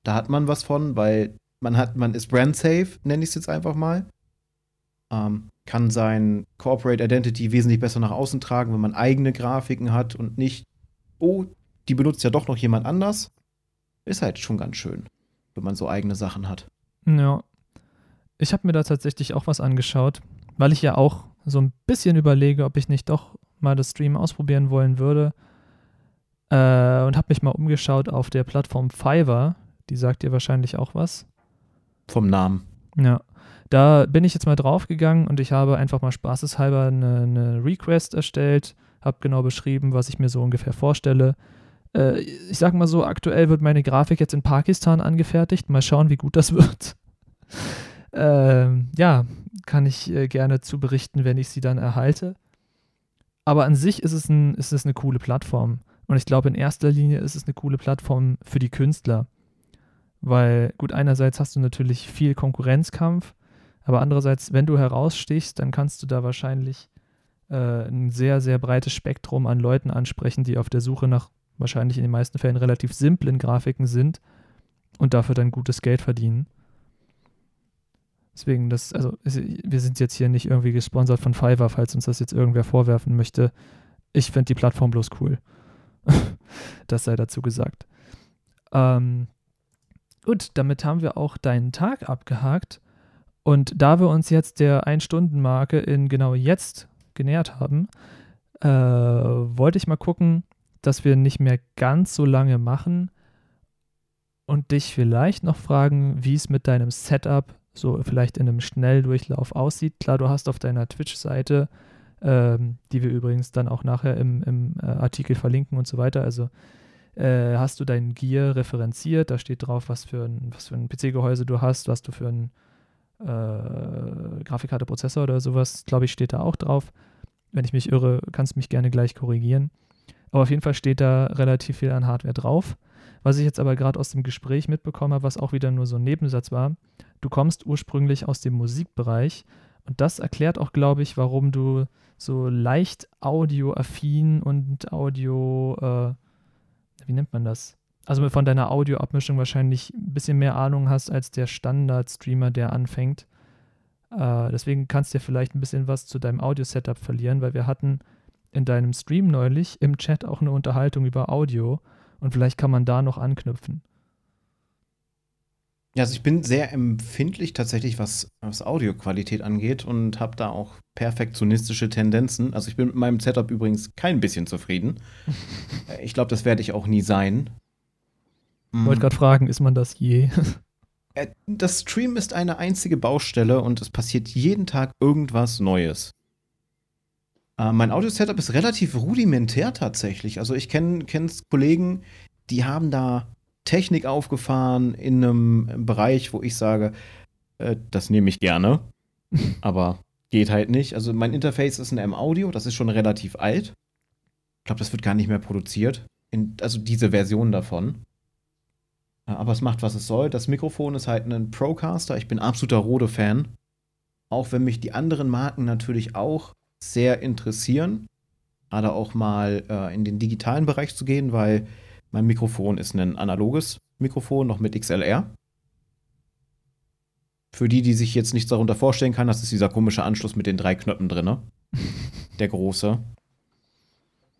Da hat man was von, weil man hat, man ist brand safe, nenne ich es jetzt einfach mal. Ähm, kann sein Corporate Identity wesentlich besser nach außen tragen, wenn man eigene Grafiken hat und nicht, oh, die benutzt ja doch noch jemand anders. Ist halt schon ganz schön, wenn man so eigene Sachen hat. Ja. Ich habe mir da tatsächlich auch was angeschaut, weil ich ja auch so ein bisschen überlege, ob ich nicht doch mal das Stream ausprobieren wollen würde. Äh, und habe mich mal umgeschaut auf der Plattform Fiverr. Die sagt dir wahrscheinlich auch was. Vom Namen. Ja. Da bin ich jetzt mal draufgegangen und ich habe einfach mal spaßeshalber eine, eine Request erstellt, habe genau beschrieben, was ich mir so ungefähr vorstelle. Äh, ich sag mal so, aktuell wird meine Grafik jetzt in Pakistan angefertigt. Mal schauen, wie gut das wird. Ähm, ja, kann ich äh, gerne zu berichten, wenn ich sie dann erhalte. Aber an sich ist es, ein, ist es eine coole Plattform. Und ich glaube, in erster Linie ist es eine coole Plattform für die Künstler. Weil, gut, einerseits hast du natürlich viel Konkurrenzkampf, aber andererseits, wenn du herausstichst, dann kannst du da wahrscheinlich äh, ein sehr, sehr breites Spektrum an Leuten ansprechen, die auf der Suche nach wahrscheinlich in den meisten Fällen relativ simplen Grafiken sind und dafür dann gutes Geld verdienen. Deswegen, das, also wir sind jetzt hier nicht irgendwie gesponsert von Fiverr, falls uns das jetzt irgendwer vorwerfen möchte. Ich finde die Plattform bloß cool. das sei dazu gesagt. Ähm, gut, damit haben wir auch deinen Tag abgehakt. Und da wir uns jetzt der Ein-Stunden-Marke in genau jetzt genähert haben, äh, wollte ich mal gucken, dass wir nicht mehr ganz so lange machen und dich vielleicht noch fragen, wie es mit deinem Setup so vielleicht in einem Schnelldurchlauf aussieht. Klar, du hast auf deiner Twitch-Seite, ähm, die wir übrigens dann auch nachher im, im äh, Artikel verlinken und so weiter, also äh, hast du dein Gear referenziert, da steht drauf, was für ein, ein PC-Gehäuse du hast, was du für ein äh, Grafikkarte, Prozessor oder sowas, glaube ich, steht da auch drauf. Wenn ich mich irre, kannst du mich gerne gleich korrigieren. Aber auf jeden Fall steht da relativ viel an Hardware drauf. Was ich jetzt aber gerade aus dem Gespräch mitbekommen habe, was auch wieder nur so ein Nebensatz war, du kommst ursprünglich aus dem Musikbereich und das erklärt auch, glaube ich, warum du so leicht audioaffin und Audio, äh, wie nennt man das? Also von deiner Audioabmischung wahrscheinlich ein bisschen mehr Ahnung hast als der Standard-Streamer, der anfängt. Äh, deswegen kannst du dir vielleicht ein bisschen was zu deinem Audio-Setup verlieren, weil wir hatten in deinem Stream neulich im Chat auch eine Unterhaltung über Audio und vielleicht kann man da noch anknüpfen. Ja, also ich bin sehr empfindlich tatsächlich, was, was Audioqualität angeht und habe da auch perfektionistische Tendenzen. Also ich bin mit meinem Setup übrigens kein bisschen zufrieden. ich glaube, das werde ich auch nie sein. Ich wollte gerade fragen, ist man das je? Äh, das Stream ist eine einzige Baustelle und es passiert jeden Tag irgendwas Neues. Äh, mein Audio-Setup ist relativ rudimentär tatsächlich. Also ich kenne Kollegen, die haben da Technik aufgefahren in einem Bereich, wo ich sage, äh, das nehme ich gerne, aber geht halt nicht. Also mein Interface ist ein M-Audio, das ist schon relativ alt. Ich glaube, das wird gar nicht mehr produziert. In, also diese Version davon. Aber es macht, was es soll. Das Mikrofon ist halt ein Procaster. Ich bin absoluter Rode-Fan. Auch wenn mich die anderen Marken natürlich auch sehr interessieren. Gerade auch mal äh, in den digitalen Bereich zu gehen, weil mein Mikrofon ist ein analoges Mikrofon, noch mit XLR. Für die, die sich jetzt nichts darunter vorstellen kann, das ist dieser komische Anschluss mit den drei Knöpfen drin. Der große.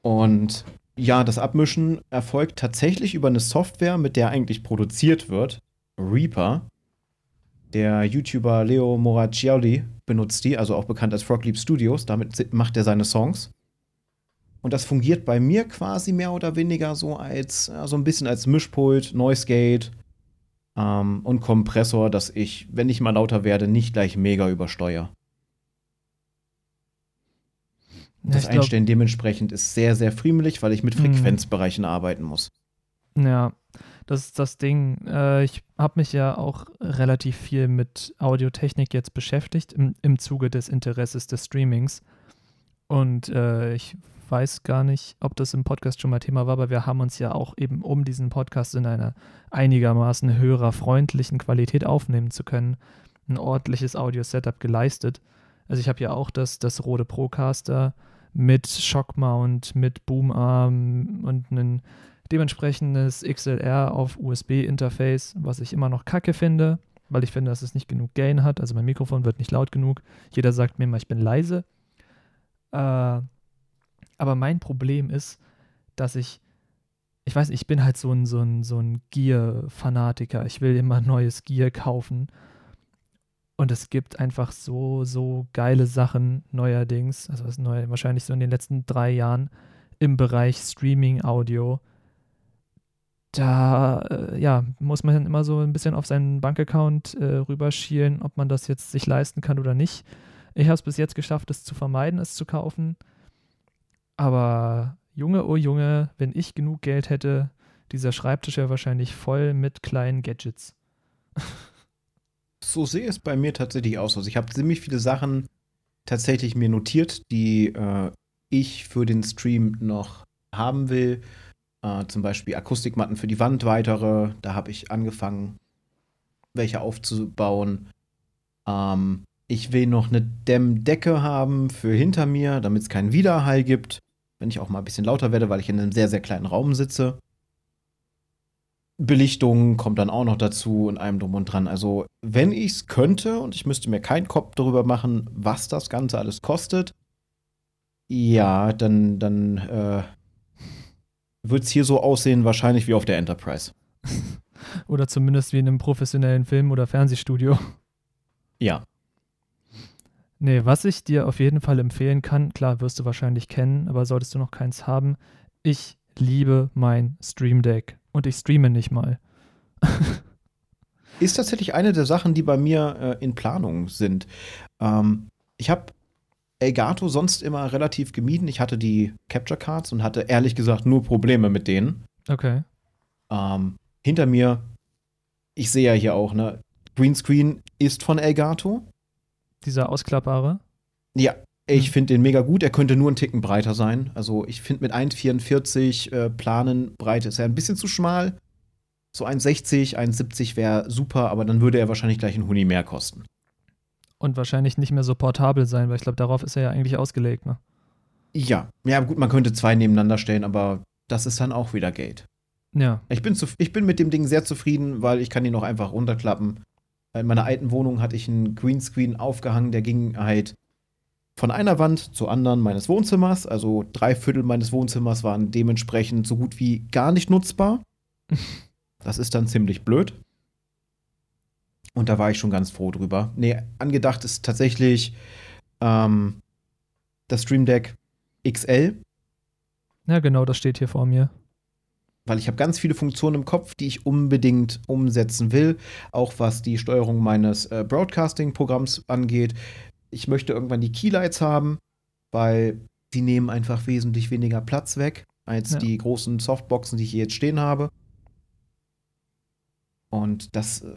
Und ja, das Abmischen erfolgt tatsächlich über eine Software, mit der eigentlich produziert wird. Reaper. Der YouTuber Leo Moraccioli benutzt die, also auch bekannt als Frogleap Studios. Damit macht er seine Songs. Und das fungiert bei mir quasi mehr oder weniger so als ja, so ein bisschen als Mischpult, Noise Gate ähm, und Kompressor, dass ich, wenn ich mal lauter werde, nicht gleich mega übersteuere. Ja, das Einstellen glaub, dementsprechend ist sehr, sehr friemelig, weil ich mit mhm. Frequenzbereichen mh. arbeiten muss. Ja, das ist das Ding. Äh, ich habe mich ja auch relativ viel mit Audiotechnik jetzt beschäftigt im, im Zuge des Interesses des Streamings. Und äh, ich weiß gar nicht, ob das im Podcast schon mal Thema war, aber wir haben uns ja auch eben, um diesen Podcast in einer einigermaßen hörerfreundlichen Qualität aufnehmen zu können, ein ordentliches Audio-Setup geleistet. Also ich habe ja auch das, das Rode Procaster mit Shockmount, mit Boomarm und ein dementsprechendes XLR auf USB-Interface, was ich immer noch kacke finde, weil ich finde, dass es nicht genug Gain hat. Also mein Mikrofon wird nicht laut genug. Jeder sagt mir immer, ich bin leise. Äh, aber mein Problem ist, dass ich, ich weiß ich bin halt so ein, so ein, so ein Gear-Fanatiker. Ich will immer neues Gear kaufen. Und es gibt einfach so, so geile Sachen neuerdings, also was neu, wahrscheinlich so in den letzten drei Jahren im Bereich Streaming-Audio. Da, äh, ja, muss man dann immer so ein bisschen auf seinen Bankaccount äh, rüberschielen, ob man das jetzt sich leisten kann oder nicht. Ich habe es bis jetzt geschafft, es zu vermeiden, es zu kaufen. Aber Junge, oh Junge, wenn ich genug Geld hätte, dieser Schreibtisch wäre wahrscheinlich voll mit kleinen Gadgets. so sehe es bei mir tatsächlich aus. Also ich habe ziemlich viele Sachen tatsächlich mir notiert, die äh, ich für den Stream noch haben will. Äh, zum Beispiel Akustikmatten für die Wand, weitere. Da habe ich angefangen, welche aufzubauen. Ähm, ich will noch eine Dämmdecke haben für hinter mir, damit es keinen Widerhall gibt. Wenn ich auch mal ein bisschen lauter werde, weil ich in einem sehr, sehr kleinen Raum sitze. Belichtung kommt dann auch noch dazu und allem drum und dran. Also, wenn ich es könnte und ich müsste mir keinen Kopf darüber machen, was das Ganze alles kostet, ja, dann, dann äh, wird es hier so aussehen, wahrscheinlich wie auf der Enterprise. oder zumindest wie in einem professionellen Film- oder Fernsehstudio. Ja. Nee, was ich dir auf jeden Fall empfehlen kann, klar wirst du wahrscheinlich kennen, aber solltest du noch keins haben, ich liebe mein Stream Deck und ich streame nicht mal. ist tatsächlich eine der Sachen, die bei mir äh, in Planung sind. Ähm, ich habe Elgato sonst immer relativ gemieden. Ich hatte die Capture Cards und hatte ehrlich gesagt nur Probleme mit denen. Okay. Ähm, hinter mir, ich sehe ja hier auch, ne, Greenscreen ist von Elgato. Dieser ausklappbare? Ja, ich hm. finde den mega gut. Er könnte nur einen Ticken breiter sein. Also ich finde mit 1,44 äh, Planen Breite ist er ein bisschen zu schmal. So 1,60, 1,70 wäre super, aber dann würde er wahrscheinlich gleich einen Huni mehr kosten. Und wahrscheinlich nicht mehr so portabel sein, weil ich glaube, darauf ist er ja eigentlich ausgelegt, ne? Ja, ja, gut, man könnte zwei nebeneinander stellen, aber das ist dann auch wieder Geld. Ja. Ich bin, zu, ich bin mit dem Ding sehr zufrieden, weil ich kann ihn auch einfach runterklappen. In meiner alten Wohnung hatte ich einen Greenscreen aufgehangen, der ging halt von einer Wand zur anderen meines Wohnzimmers. Also drei Viertel meines Wohnzimmers waren dementsprechend so gut wie gar nicht nutzbar. Das ist dann ziemlich blöd. Und da war ich schon ganz froh drüber. Nee, angedacht ist tatsächlich ähm, das Stream Deck XL. Ja, genau, das steht hier vor mir. Weil ich habe ganz viele Funktionen im Kopf, die ich unbedingt umsetzen will. Auch was die Steuerung meines äh, Broadcasting-Programms angeht ich möchte irgendwann die Keylights haben, weil die nehmen einfach wesentlich weniger Platz weg als ja. die großen Softboxen, die ich hier jetzt stehen habe. Und das, äh,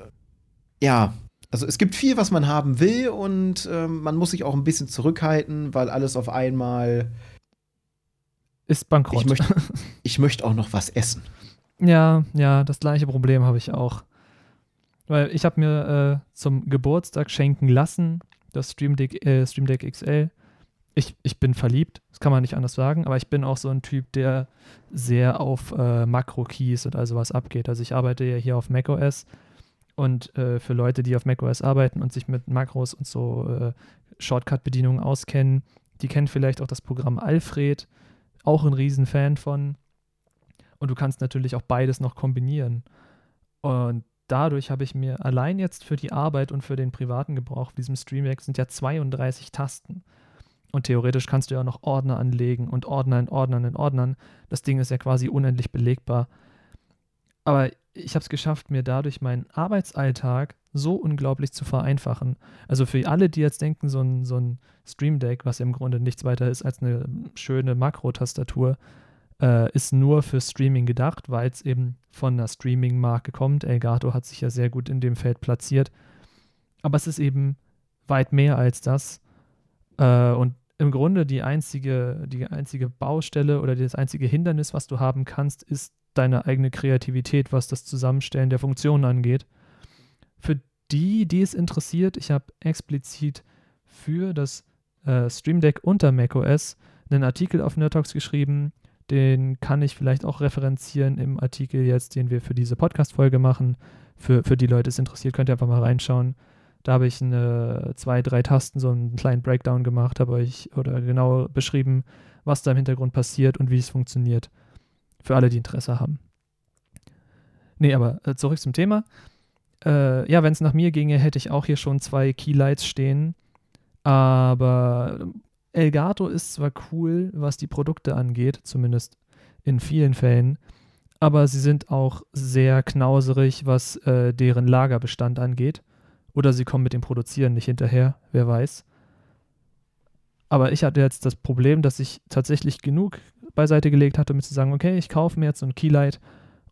ja, also es gibt viel, was man haben will und äh, man muss sich auch ein bisschen zurückhalten, weil alles auf einmal ist bankrott. Ich möchte ich möcht auch noch was essen. Ja, ja, das gleiche Problem habe ich auch. Weil ich habe mir äh, zum Geburtstag schenken lassen, das Stream Deck, äh, Stream Deck XL. Ich, ich bin verliebt, das kann man nicht anders sagen, aber ich bin auch so ein Typ, der sehr auf äh, Makro-Keys und also was abgeht. Also ich arbeite ja hier auf macOS und äh, für Leute, die auf macOS arbeiten und sich mit Makros und so äh, Shortcut-Bedienungen auskennen, die kennen vielleicht auch das Programm Alfred, auch ein Riesenfan von. Und du kannst natürlich auch beides noch kombinieren. Und dadurch habe ich mir allein jetzt für die Arbeit und für den privaten Gebrauch diesem Stream Deck sind ja 32 Tasten. Und theoretisch kannst du ja noch Ordner anlegen und Ordner in Ordnern in Ordnern. Das Ding ist ja quasi unendlich belegbar. Aber ich habe es geschafft, mir dadurch meinen Arbeitsalltag so unglaublich zu vereinfachen. Also für alle, die jetzt denken, so ein, so ein Stream Deck, was im Grunde nichts weiter ist als eine schöne Makro-Tastatur, äh, ist nur für Streaming gedacht, weil es eben von einer Streaming-Marke kommt. Elgato hat sich ja sehr gut in dem Feld platziert. Aber es ist eben weit mehr als das. Äh, und im Grunde die einzige, die einzige Baustelle oder das einzige Hindernis, was du haben kannst, ist deine eigene Kreativität, was das Zusammenstellen der Funktionen angeht. Für die, die es interessiert, ich habe explizit für das äh, Stream Deck unter macOS einen Artikel auf Nerdtalks geschrieben, den kann ich vielleicht auch referenzieren im Artikel jetzt, den wir für diese Podcast-Folge machen. Für, für die Leute, es interessiert, könnt ihr einfach mal reinschauen. Da habe ich eine, zwei, drei Tasten, so einen kleinen Breakdown gemacht, habe euch oder genau beschrieben, was da im Hintergrund passiert und wie es funktioniert. Für alle, die Interesse haben. Nee, aber äh, zurück zum Thema. Äh, ja, wenn es nach mir ginge, hätte ich auch hier schon zwei Keylights stehen. Aber Elgato ist zwar cool, was die Produkte angeht, zumindest in vielen Fällen, aber sie sind auch sehr knauserig, was äh, deren Lagerbestand angeht. Oder sie kommen mit dem Produzieren nicht hinterher, wer weiß. Aber ich hatte jetzt das Problem, dass ich tatsächlich genug beiseite gelegt hatte, um zu sagen, okay, ich kaufe mir jetzt so ein Keylight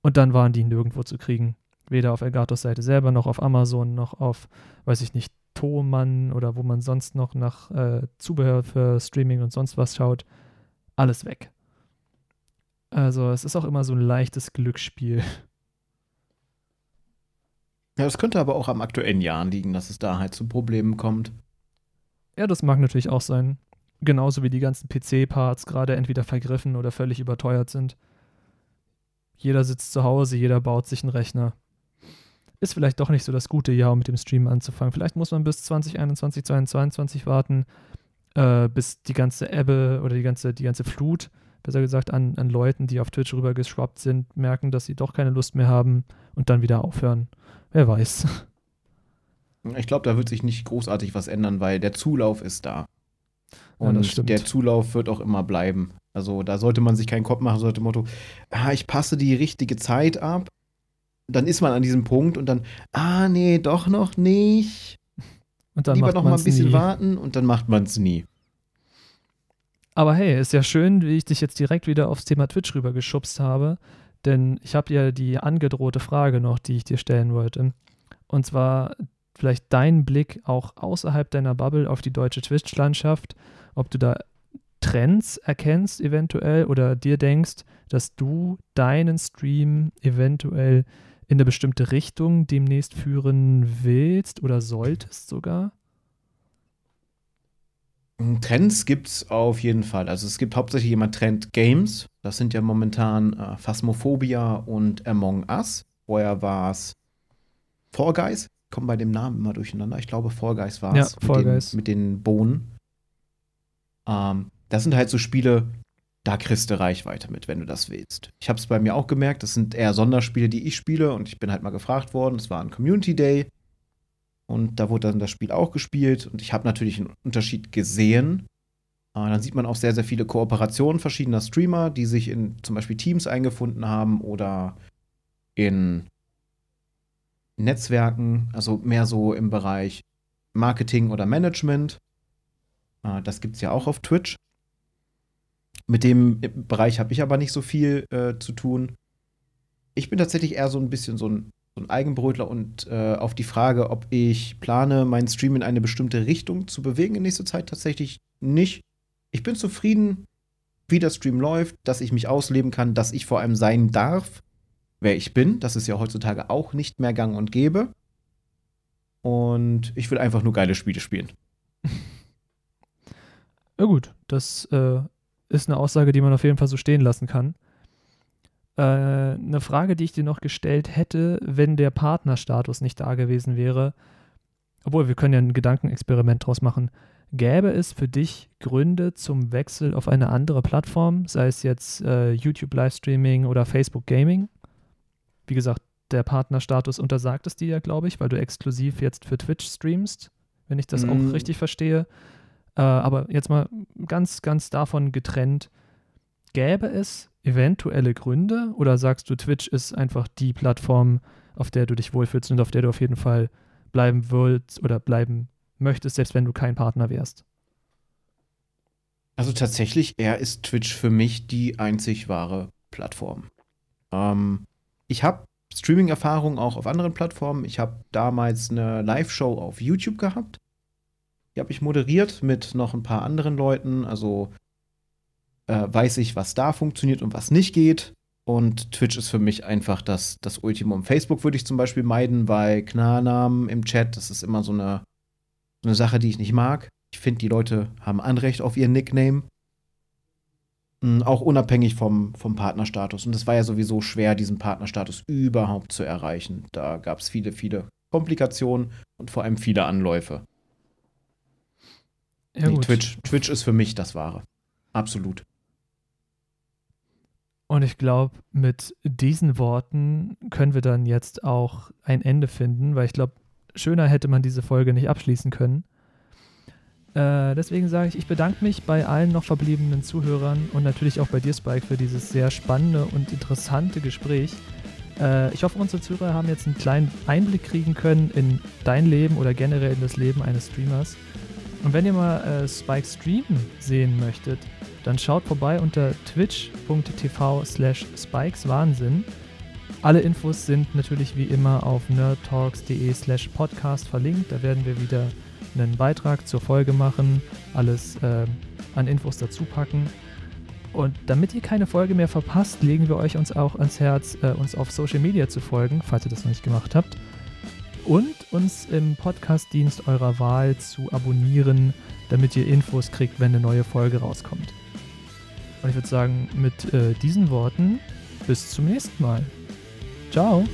und dann waren die nirgendwo zu kriegen. Weder auf Elgatos Seite selber, noch auf Amazon, noch auf, weiß ich nicht, Thomann oder wo man sonst noch nach äh, Zubehör für Streaming und sonst was schaut. Alles weg. Also es ist auch immer so ein leichtes Glücksspiel. Ja, das könnte aber auch am aktuellen Jahr liegen, dass es da halt zu Problemen kommt. Ja, das mag natürlich auch sein. Genauso wie die ganzen PC-Parts gerade entweder vergriffen oder völlig überteuert sind. Jeder sitzt zu Hause, jeder baut sich einen Rechner. Ist vielleicht doch nicht so das gute Jahr, um mit dem Stream anzufangen. Vielleicht muss man bis 2021, 2022 warten, äh, bis die ganze Ebbe oder die ganze, die ganze Flut, besser gesagt, an, an Leuten, die auf Twitch rübergeschwappt sind, merken, dass sie doch keine Lust mehr haben und dann wieder aufhören. Wer weiß. Ich glaube, da wird sich nicht großartig was ändern, weil der Zulauf ist da. Und ja, der Zulauf wird auch immer bleiben. Also da sollte man sich keinen Kopf machen, so das Motto, ah, ich passe die richtige Zeit ab. Dann ist man an diesem Punkt und dann, ah, nee, doch noch nicht. Und dann Lieber noch mal ein bisschen nie. warten und dann macht man es nie. Aber hey, ist ja schön, wie ich dich jetzt direkt wieder aufs Thema Twitch rübergeschubst habe, denn ich habe ja die angedrohte Frage noch, die ich dir stellen wollte. Und zwar vielleicht dein Blick auch außerhalb deiner Bubble auf die deutsche Twitch-Landschaft, ob du da Trends erkennst eventuell oder dir denkst, dass du deinen Stream eventuell in eine bestimmte Richtung demnächst führen willst oder solltest sogar? Trends gibt es auf jeden Fall. Also es gibt hauptsächlich immer Trend Games. Das sind ja momentan äh, Phasmophobia und Among Us. Vorher war es Fall Guys. Kommen bei dem Namen immer durcheinander. Ich glaube, Fall Guys war es. Ja, mit mit den Bohnen. Ähm, das sind halt so Spiele, da kriegst du Reichweite mit, wenn du das willst. Ich habe es bei mir auch gemerkt, das sind eher Sonderspiele, die ich spiele und ich bin halt mal gefragt worden. Es war ein Community Day und da wurde dann das Spiel auch gespielt und ich habe natürlich einen Unterschied gesehen. Äh, dann sieht man auch sehr, sehr viele Kooperationen verschiedener Streamer, die sich in zum Beispiel Teams eingefunden haben oder in Netzwerken, also mehr so im Bereich Marketing oder Management. Äh, das gibt es ja auch auf Twitch. Mit dem Bereich habe ich aber nicht so viel äh, zu tun. Ich bin tatsächlich eher so ein bisschen so ein, so ein Eigenbrötler und äh, auf die Frage, ob ich plane, meinen Stream in eine bestimmte Richtung zu bewegen in nächster Zeit, tatsächlich nicht. Ich bin zufrieden, wie der Stream läuft, dass ich mich ausleben kann, dass ich vor allem sein darf, wer ich bin. Das ist ja heutzutage auch nicht mehr gang und gäbe. Und ich will einfach nur geile Spiele spielen. Ja gut, das äh, ist eine Aussage, die man auf jeden Fall so stehen lassen kann. Äh, eine Frage, die ich dir noch gestellt hätte, wenn der Partnerstatus nicht da gewesen wäre, obwohl wir können ja ein Gedankenexperiment draus machen. Gäbe es für dich Gründe zum Wechsel auf eine andere Plattform, sei es jetzt äh, YouTube Livestreaming oder Facebook Gaming? Wie gesagt, der Partnerstatus untersagt es dir ja, glaube ich, weil du exklusiv jetzt für Twitch streamst, wenn ich das mm. auch richtig verstehe. Äh, aber jetzt mal ganz, ganz davon getrennt. Gäbe es eventuelle Gründe oder sagst du, Twitch ist einfach die Plattform, auf der du dich wohlfühlst und auf der du auf jeden Fall bleiben willst oder bleiben möchtest, selbst wenn du kein Partner wärst? Also tatsächlich, er ist Twitch für mich die einzig wahre Plattform. Ähm, ich habe Streaming-Erfahrung auch auf anderen Plattformen. Ich habe damals eine Live-Show auf YouTube gehabt. Die habe ich moderiert mit noch ein paar anderen Leuten. Also äh, weiß ich, was da funktioniert und was nicht geht. Und Twitch ist für mich einfach das, das Ultimum. Facebook würde ich zum Beispiel meiden, weil Klarnamen im Chat, das ist immer so eine, so eine Sache, die ich nicht mag. Ich finde, die Leute haben Anrecht auf ihr Nickname. Hm, auch unabhängig vom, vom Partnerstatus. Und es war ja sowieso schwer, diesen Partnerstatus überhaupt zu erreichen. Da gab es viele, viele Komplikationen und vor allem viele Anläufe. Ja, nee, Twitch, Twitch ist für mich das Wahre. Absolut. Und ich glaube, mit diesen Worten können wir dann jetzt auch ein Ende finden, weil ich glaube, schöner hätte man diese Folge nicht abschließen können. Äh, deswegen sage ich, ich bedanke mich bei allen noch verbliebenen Zuhörern und natürlich auch bei dir, Spike, für dieses sehr spannende und interessante Gespräch. Äh, ich hoffe, unsere Zuhörer haben jetzt einen kleinen Einblick kriegen können in dein Leben oder generell in das Leben eines Streamers. Und wenn ihr mal äh, Spike streamen sehen möchtet, dann schaut vorbei unter twitch.tv slash spikeswahnsinn. Alle Infos sind natürlich wie immer auf nerdtalks.de slash podcast verlinkt. Da werden wir wieder einen Beitrag zur Folge machen, alles äh, an Infos dazu packen. Und damit ihr keine Folge mehr verpasst, legen wir euch uns auch ans Herz, äh, uns auf Social Media zu folgen, falls ihr das noch nicht gemacht habt. Und uns im Podcast-Dienst eurer Wahl zu abonnieren, damit ihr Infos kriegt, wenn eine neue Folge rauskommt. Und ich würde sagen, mit äh, diesen Worten bis zum nächsten Mal. Ciao.